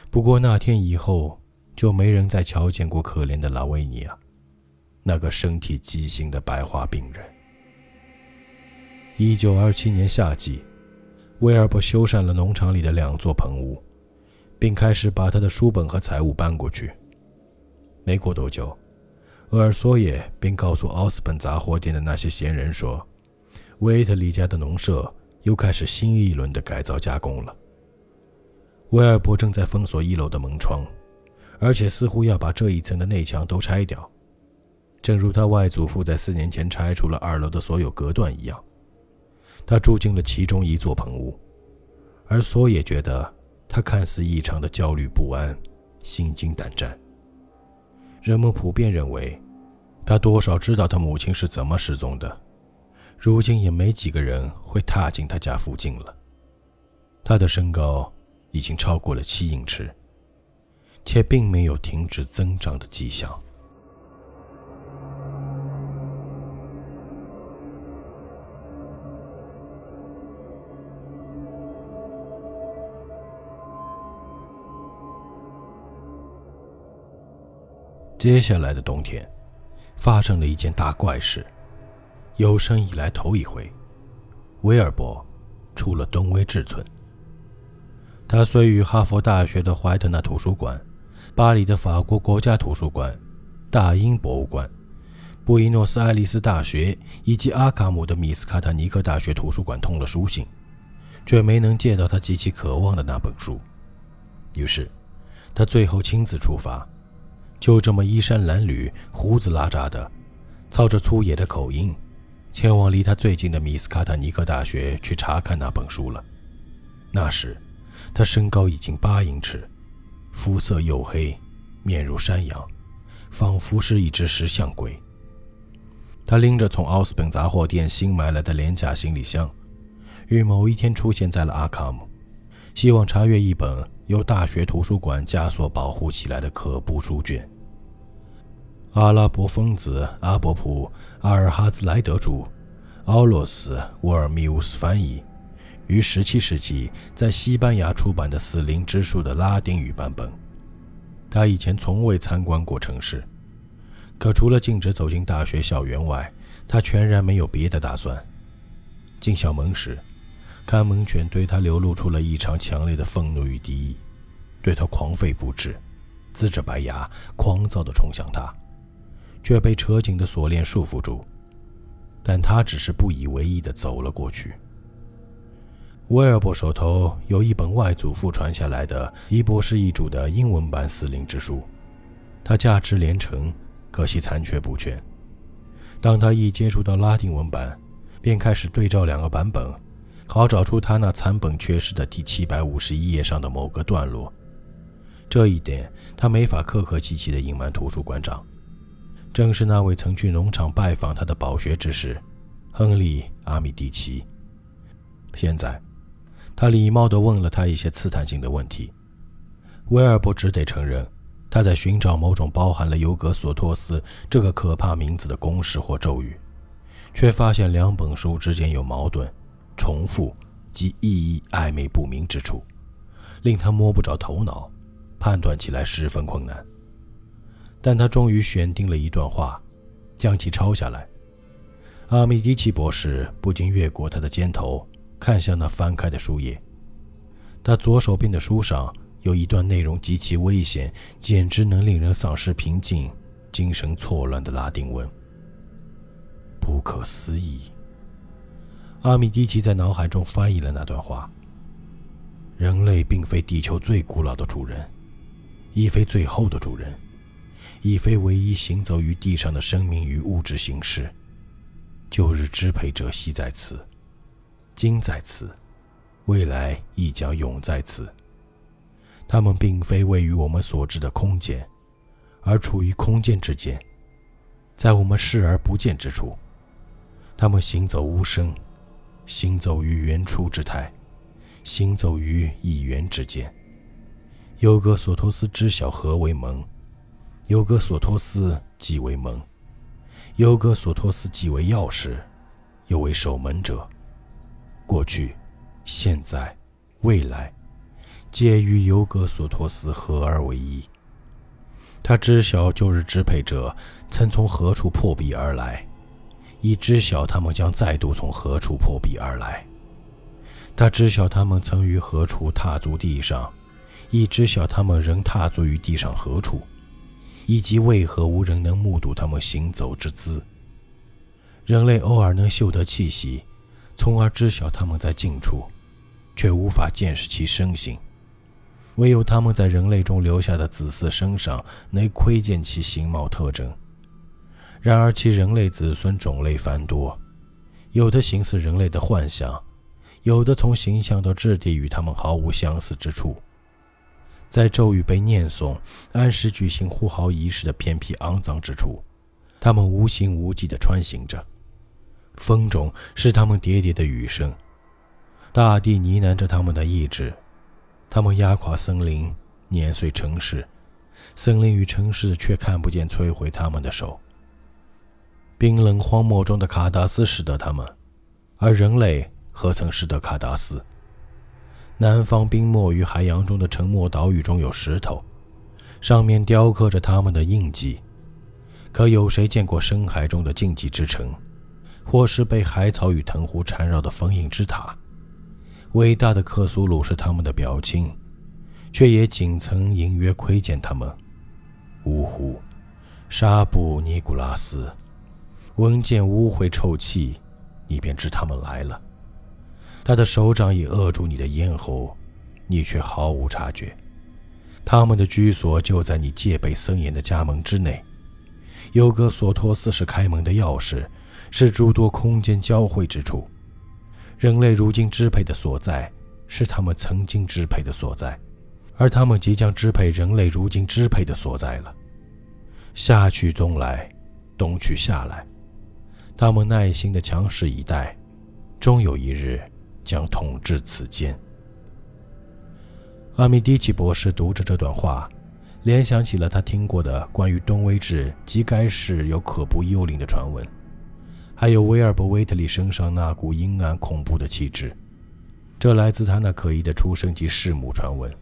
不过那天以后就没人再瞧见过可怜的拉维尼亚，那个身体畸形的白化病人。一九二七年夏季，威尔伯修缮了农场里的两座棚屋，并开始把他的书本和财物搬过去。没过多久，厄尔索耶便告诉奥斯本杂货店的那些闲人说。威特里家的农舍又开始新一轮的改造加工了。威尔伯正在封锁一楼的门窗，而且似乎要把这一层的内墙都拆掉，正如他外祖父在四年前拆除了二楼的所有隔断一样。他住进了其中一座棚屋，而索也觉得他看似异常的焦虑不安，心惊胆战。人们普遍认为，他多少知道他母亲是怎么失踪的。如今也没几个人会踏进他家附近了。他的身高已经超过了七英尺，且并没有停止增长的迹象。接下来的冬天，发生了一件大怪事。有生以来头一回，威尔伯出了东威治村。他虽与哈佛大学的怀特纳图书馆、巴黎的法国国家图书馆、大英博物馆、布宜诺斯艾利斯大学以及阿卡姆的米斯卡塔尼克大学图书馆通了书信，却没能借到他极其渴望的那本书。于是，他最后亲自出发，就这么衣衫褴褛、胡子拉碴的，操着粗野的口音。前往离他最近的米斯卡塔尼克大学去查看那本书了。那时，他身高已经八英尺，肤色黝黑，面如山羊，仿佛是一只石像鬼。他拎着从奥斯本杂货店新买来的廉价行李箱，于某一天出现在了阿卡姆，希望查阅一本由大学图书馆枷锁保护起来的可怖书卷。阿拉伯疯子阿伯普阿尔哈兹莱德著，奥洛斯沃尔米乌斯翻译，于17世纪在西班牙出版的《死灵之书》的拉丁语版本。他以前从未参观过城市，可除了禁止走进大学校园外，他全然没有别的打算。进校门时，看门犬对他流露出了异常强烈的愤怒与敌意，对他狂吠不止，呲着白牙，狂躁地冲向他。却被扯紧的锁链束缚住，但他只是不以为意地走了过去。威尔伯手头有一本外祖父传下来的伊博士遗嘱的英文版死灵之书，它价值连城，可惜残缺不全。当他一接触到拉丁文版，便开始对照两个版本，好找出他那残本缺失的第七百五十一页上的某个段落。这一点他没法客客气气地隐瞒图书馆长，正是那位曾去农场拜访他的饱学之士，亨利·阿米蒂奇。现在。他礼貌地问了他一些刺探性的问题，威尔伯只得承认，他在寻找某种包含了尤格索托斯这个可怕名字的公式或咒语，却发现两本书之间有矛盾、重复及意义暧昧不明之处，令他摸不着头脑，判断起来十分困难。但他终于选定了一段话，将其抄下来。阿米迪奇博士不禁越过他的肩头。看向那翻开的书页，他左手边的书上有一段内容极其危险，简直能令人丧失平静、精神错乱的拉丁文。不可思议！阿米迪奇在脑海中翻译了那段话：人类并非地球最古老的主人，亦非最后的主人，亦非唯一行走于地上的生命与物质形式。旧日支配者系在此。今在此，未来亦将永在此。他们并非位于我们所知的空间，而处于空间之间，在我们视而不见之处。他们行走无声，行走于原初之态，行走于一元之间。尤格索托斯知晓何为门，尤格索托斯即为门，尤格索托斯即为钥匙，又为守门者。过去、现在、未来，皆与尤格索托斯合而为一。他知晓旧日支配者曾从何处破壁而来，亦知晓他们将再度从何处破壁而来。他知晓他们曾于何处踏足地上，亦知晓他们仍踏足于地上何处，以及为何无人能目睹他们行走之姿。人类偶尔能嗅得气息。从而知晓他们在近处，却无法见识其身形。唯有他们在人类中留下的子嗣身上，能窥见其形貌特征。然而，其人类子孙种类繁多，有的形似人类的幻想，有的从形象到质地与他们毫无相似之处。在咒语被念诵、按时举行呼号仪式的偏僻肮脏之处，他们无形无迹地穿行着。风中是他们喋喋的雨声，大地呢喃着他们的意志，他们压垮森林，碾碎城市，森林与城市却看不见摧毁他们的手。冰冷荒漠中的卡达斯识得他们，而人类何曾识得卡达斯？南方冰漠与海洋中的沉默岛屿中有石头，上面雕刻着他们的印记，可有谁见过深海中的禁忌之城？或是被海草与藤壶缠绕的封印之塔，伟大的克苏鲁是他们的表亲，却也仅曾隐约窥见他们。呜呼，沙布尼古拉斯，闻见污秽臭气，你便知他们来了。他的手掌已扼住你的咽喉，你却毫无察觉。他们的居所就在你戒备森严的家门之内。尤格索托斯是开门的钥匙。是诸多空间交汇之处，人类如今支配的所在，是他们曾经支配的所在，而他们即将支配人类如今支配的所在了。夏去冬来，冬去夏来，他们耐心地强势以待，终有一日将统治此间。阿米迪奇博士读着这段话，联想起了他听过的关于东威治及该市有可怖幽灵的传闻。还有威尔伯·威特利身上那股阴暗恐怖的气质，这来自他那可疑的出生及弑母传闻。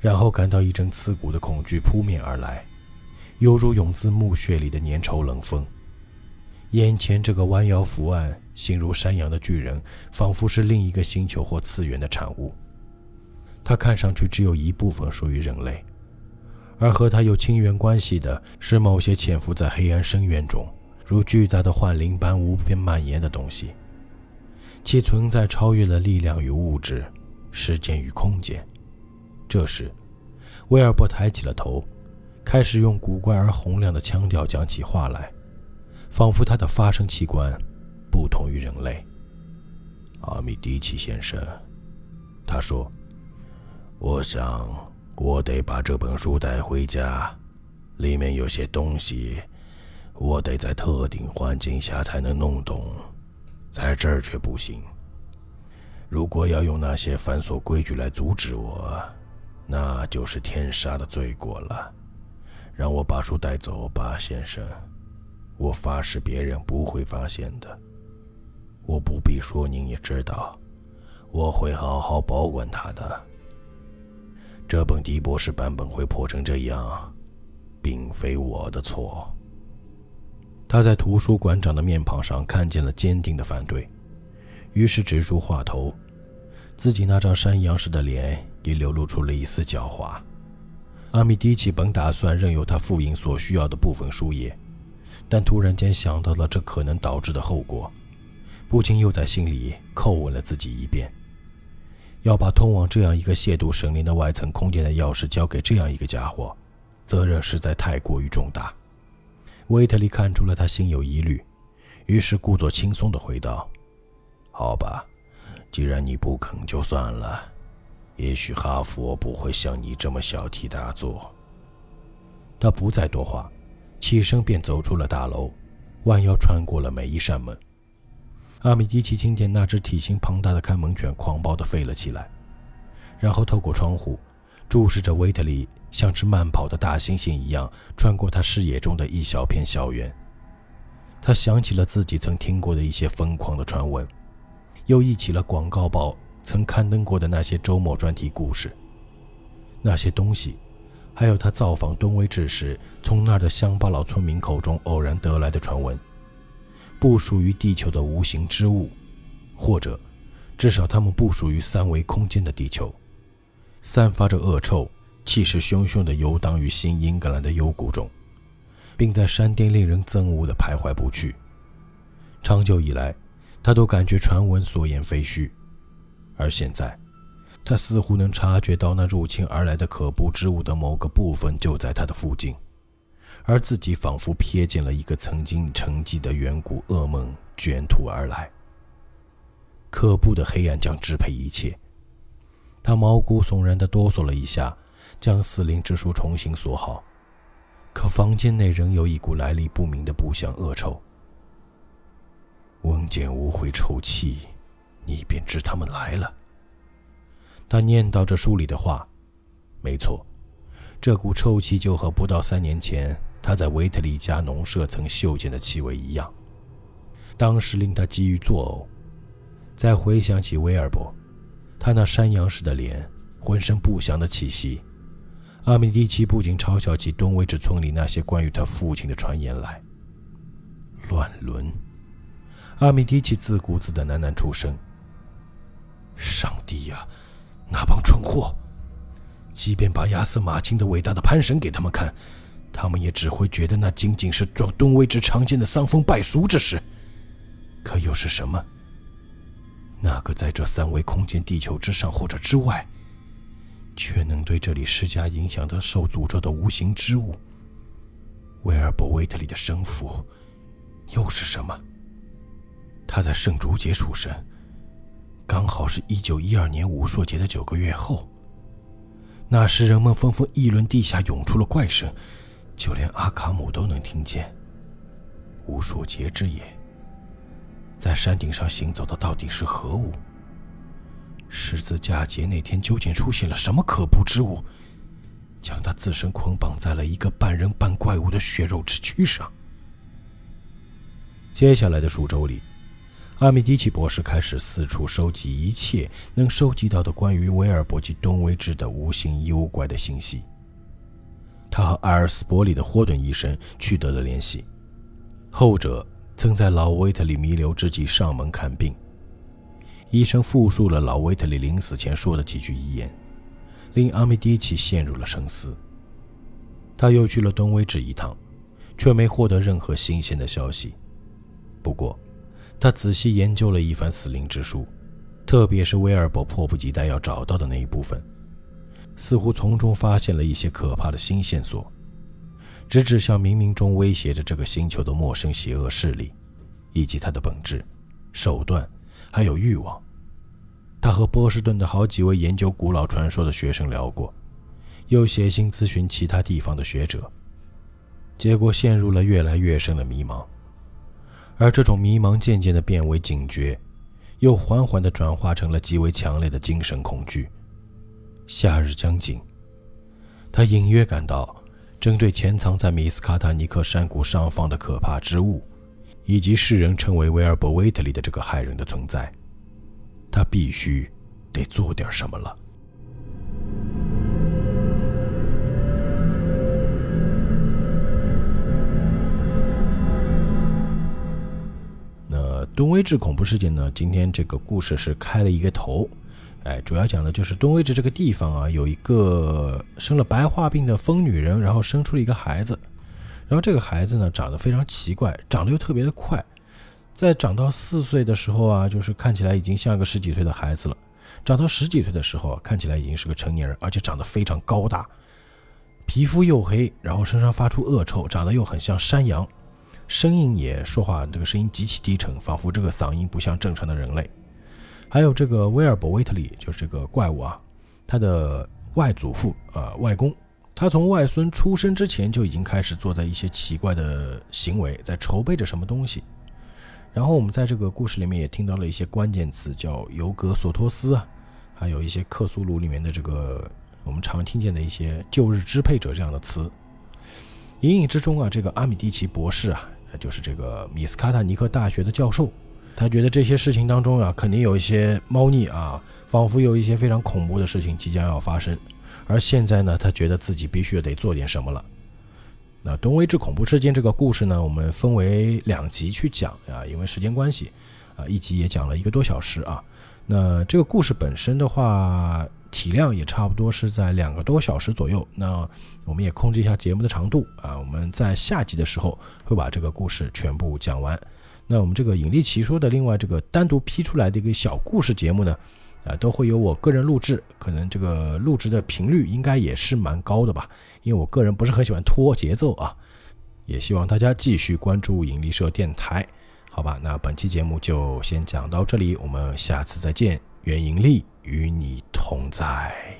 然后感到一阵刺骨的恐惧扑面而来，犹如涌自墓穴里的粘稠冷风。眼前这个弯腰伏案、形如山羊的巨人，仿佛是另一个星球或次元的产物。他看上去只有一部分属于人类，而和他有亲缘关系的是某些潜伏在黑暗深渊中。如巨大的幻灵般无边蔓延的东西，其存在超越了力量与物质、时间与空间。这时，威尔伯抬起了头，开始用古怪而洪亮的腔调讲起话来，仿佛他的发声器官不同于人类。阿米迪奇先生，他说：“我想我得把这本书带回家，里面有些东西，我得在特定环境下才能弄懂。”在这儿却不行。如果要用那些繁琐规矩来阻止我，那就是天杀的罪过了。让我把书带走吧，先生。我发誓别人不会发现的。我不必说，您也知道，我会好好保管它的。这本迪博士版本会破成这样，并非我的错。他在图书馆长的面庞上看见了坚定的反对，于是止住话头，自己那张山羊似的脸也流露出了一丝狡猾。阿米迪奇本打算任由他复印所需要的部分书页，但突然间想到了这可能导致的后果，不禁又在心里叩问了自己一遍：要把通往这样一个亵渎神灵的外层空间的钥匙交给这样一个家伙，责任实在太过于重大。维特利看出了他心有疑虑，于是故作轻松地回道：“好吧，既然你不肯，就算了。也许哈佛不会像你这么小题大做。”他不再多话，起身便走出了大楼，弯腰穿过了每一扇门。阿米迪奇听见那只体型庞大的看门犬狂暴地吠了起来，然后透过窗户。注视着维特利，像只慢跑的大猩猩一样穿过他视野中的一小片校园。他想起了自己曾听过的一些疯狂的传闻，又忆起了广告报曾刊登过的那些周末专题故事。那些东西，还有他造访敦威治时从那儿的乡巴佬村民口中偶然得来的传闻，不属于地球的无形之物，或者，至少他们不属于三维空间的地球。散发着恶臭，气势汹汹地游荡于新英格兰的幽谷中，并在山巅令人憎恶地徘徊不去。长久以来，他都感觉传闻所言非虚，而现在，他似乎能察觉到那入侵而来的可怖之物的某个部分就在他的附近，而自己仿佛瞥见了一个曾经沉寂的远古噩梦卷土而来。可怖的黑暗将支配一切。他毛骨悚然地哆嗦了一下，将死灵之书重新锁好。可房间内仍有一股来历不明的不祥恶臭。闻见污秽臭气，你便知他们来了。他念叨着书里的话。没错，这股臭气就和不到三年前他在维特利家农舍曾嗅见的气味一样。当时令他急于作呕。再回想起威尔伯。他那山羊似的脸，浑身不祥的气息。阿米蒂奇不仅嘲笑起东威治村里那些关于他父亲的传言来。乱伦。阿米蒂奇自顾自的喃喃出声：“上帝呀，那帮蠢货！即便把亚瑟·马钦的伟大的潘神给他们看，他们也只会觉得那仅仅是撞东威治常见的丧风败俗之事。可又是什么？”那个在这三维空间地球之上或者之外，却能对这里施加影响的受诅咒的无形之物——威尔伯·维特里的生父，又是什么？他在圣烛节出生，刚好是一九一二年武硕节的九个月后。那时人们纷纷议论地下涌出了怪声，就连阿卡姆都能听见。武硕节之夜。在山顶上行走的到底是何物？十字架节那天究竟出现了什么可怖之物，将他自身捆绑在了一个半人半怪物的血肉之躯上？接下来的数周里，阿米迪奇博士开始四处收集一切能收集到的关于威尔伯及东威治的无形幽怪的信息。他和阿尔斯伯里的霍顿医生取得了联系，后者。曾在老威特里弥留之际上门看病，医生复述了老威特里临死前说的几句遗言，令阿米迪奇陷入了沉思。他又去了东威治一趟，却没获得任何新鲜的消息。不过，他仔细研究了一番死灵之书，特别是威尔伯迫不及待要找到的那一部分，似乎从中发现了一些可怕的新线索，直指向冥冥中威胁着这个星球的陌生邪恶势力，以及它的本质、手段，还有欲望。他和波士顿的好几位研究古老传说的学生聊过，又写信咨询其他地方的学者，结果陷入了越来越深的迷茫。而这种迷茫渐渐的变为警觉，又缓缓的转化成了极为强烈的精神恐惧。夏日将近，他隐约感到，针对潜藏在米斯卡塔尼克山谷上方的可怕之物，以及世人称为威尔伯·威特利的这个害人的存在。他必须得做点什么了。那东威治恐怖事件呢？今天这个故事是开了一个头，哎，主要讲的就是东威治这个地方啊，有一个生了白化病的疯女人，然后生出了一个孩子，然后这个孩子呢长得非常奇怪，长得又特别的快。在长到四岁的时候啊，就是看起来已经像个十几岁的孩子了；长到十几岁的时候，看起来已经是个成年人，而且长得非常高大，皮肤又黑，然后身上发出恶臭，长得又很像山羊，声音也说话，这个声音极其低沉，仿佛这个嗓音不像正常的人类。还有这个威尔伯·威特利，就是这个怪物啊，他的外祖父啊，外公，他从外孙出生之前就已经开始做在一些奇怪的行为，在筹备着什么东西。然后我们在这个故事里面也听到了一些关键词，叫尤格索托斯啊，还有一些克苏鲁里面的这个我们常听见的一些旧日支配者这样的词。隐隐之中啊，这个阿米蒂奇博士啊，就是这个米斯卡塔尼克大学的教授，他觉得这些事情当中啊，肯定有一些猫腻啊，仿佛有一些非常恐怖的事情即将要发生。而现在呢，他觉得自己必须得做点什么了。那东威治恐怖事件这个故事呢，我们分为两集去讲啊，因为时间关系，啊，一集也讲了一个多小时啊。那这个故事本身的话，体量也差不多是在两个多小时左右。那我们也控制一下节目的长度啊，我们在下集的时候会把这个故事全部讲完。那我们这个引力奇说的另外这个单独批出来的一个小故事节目呢？啊，都会有我个人录制，可能这个录制的频率应该也是蛮高的吧，因为我个人不是很喜欢拖节奏啊。也希望大家继续关注引力社电台，好吧？那本期节目就先讲到这里，我们下次再见，愿引力与你同在。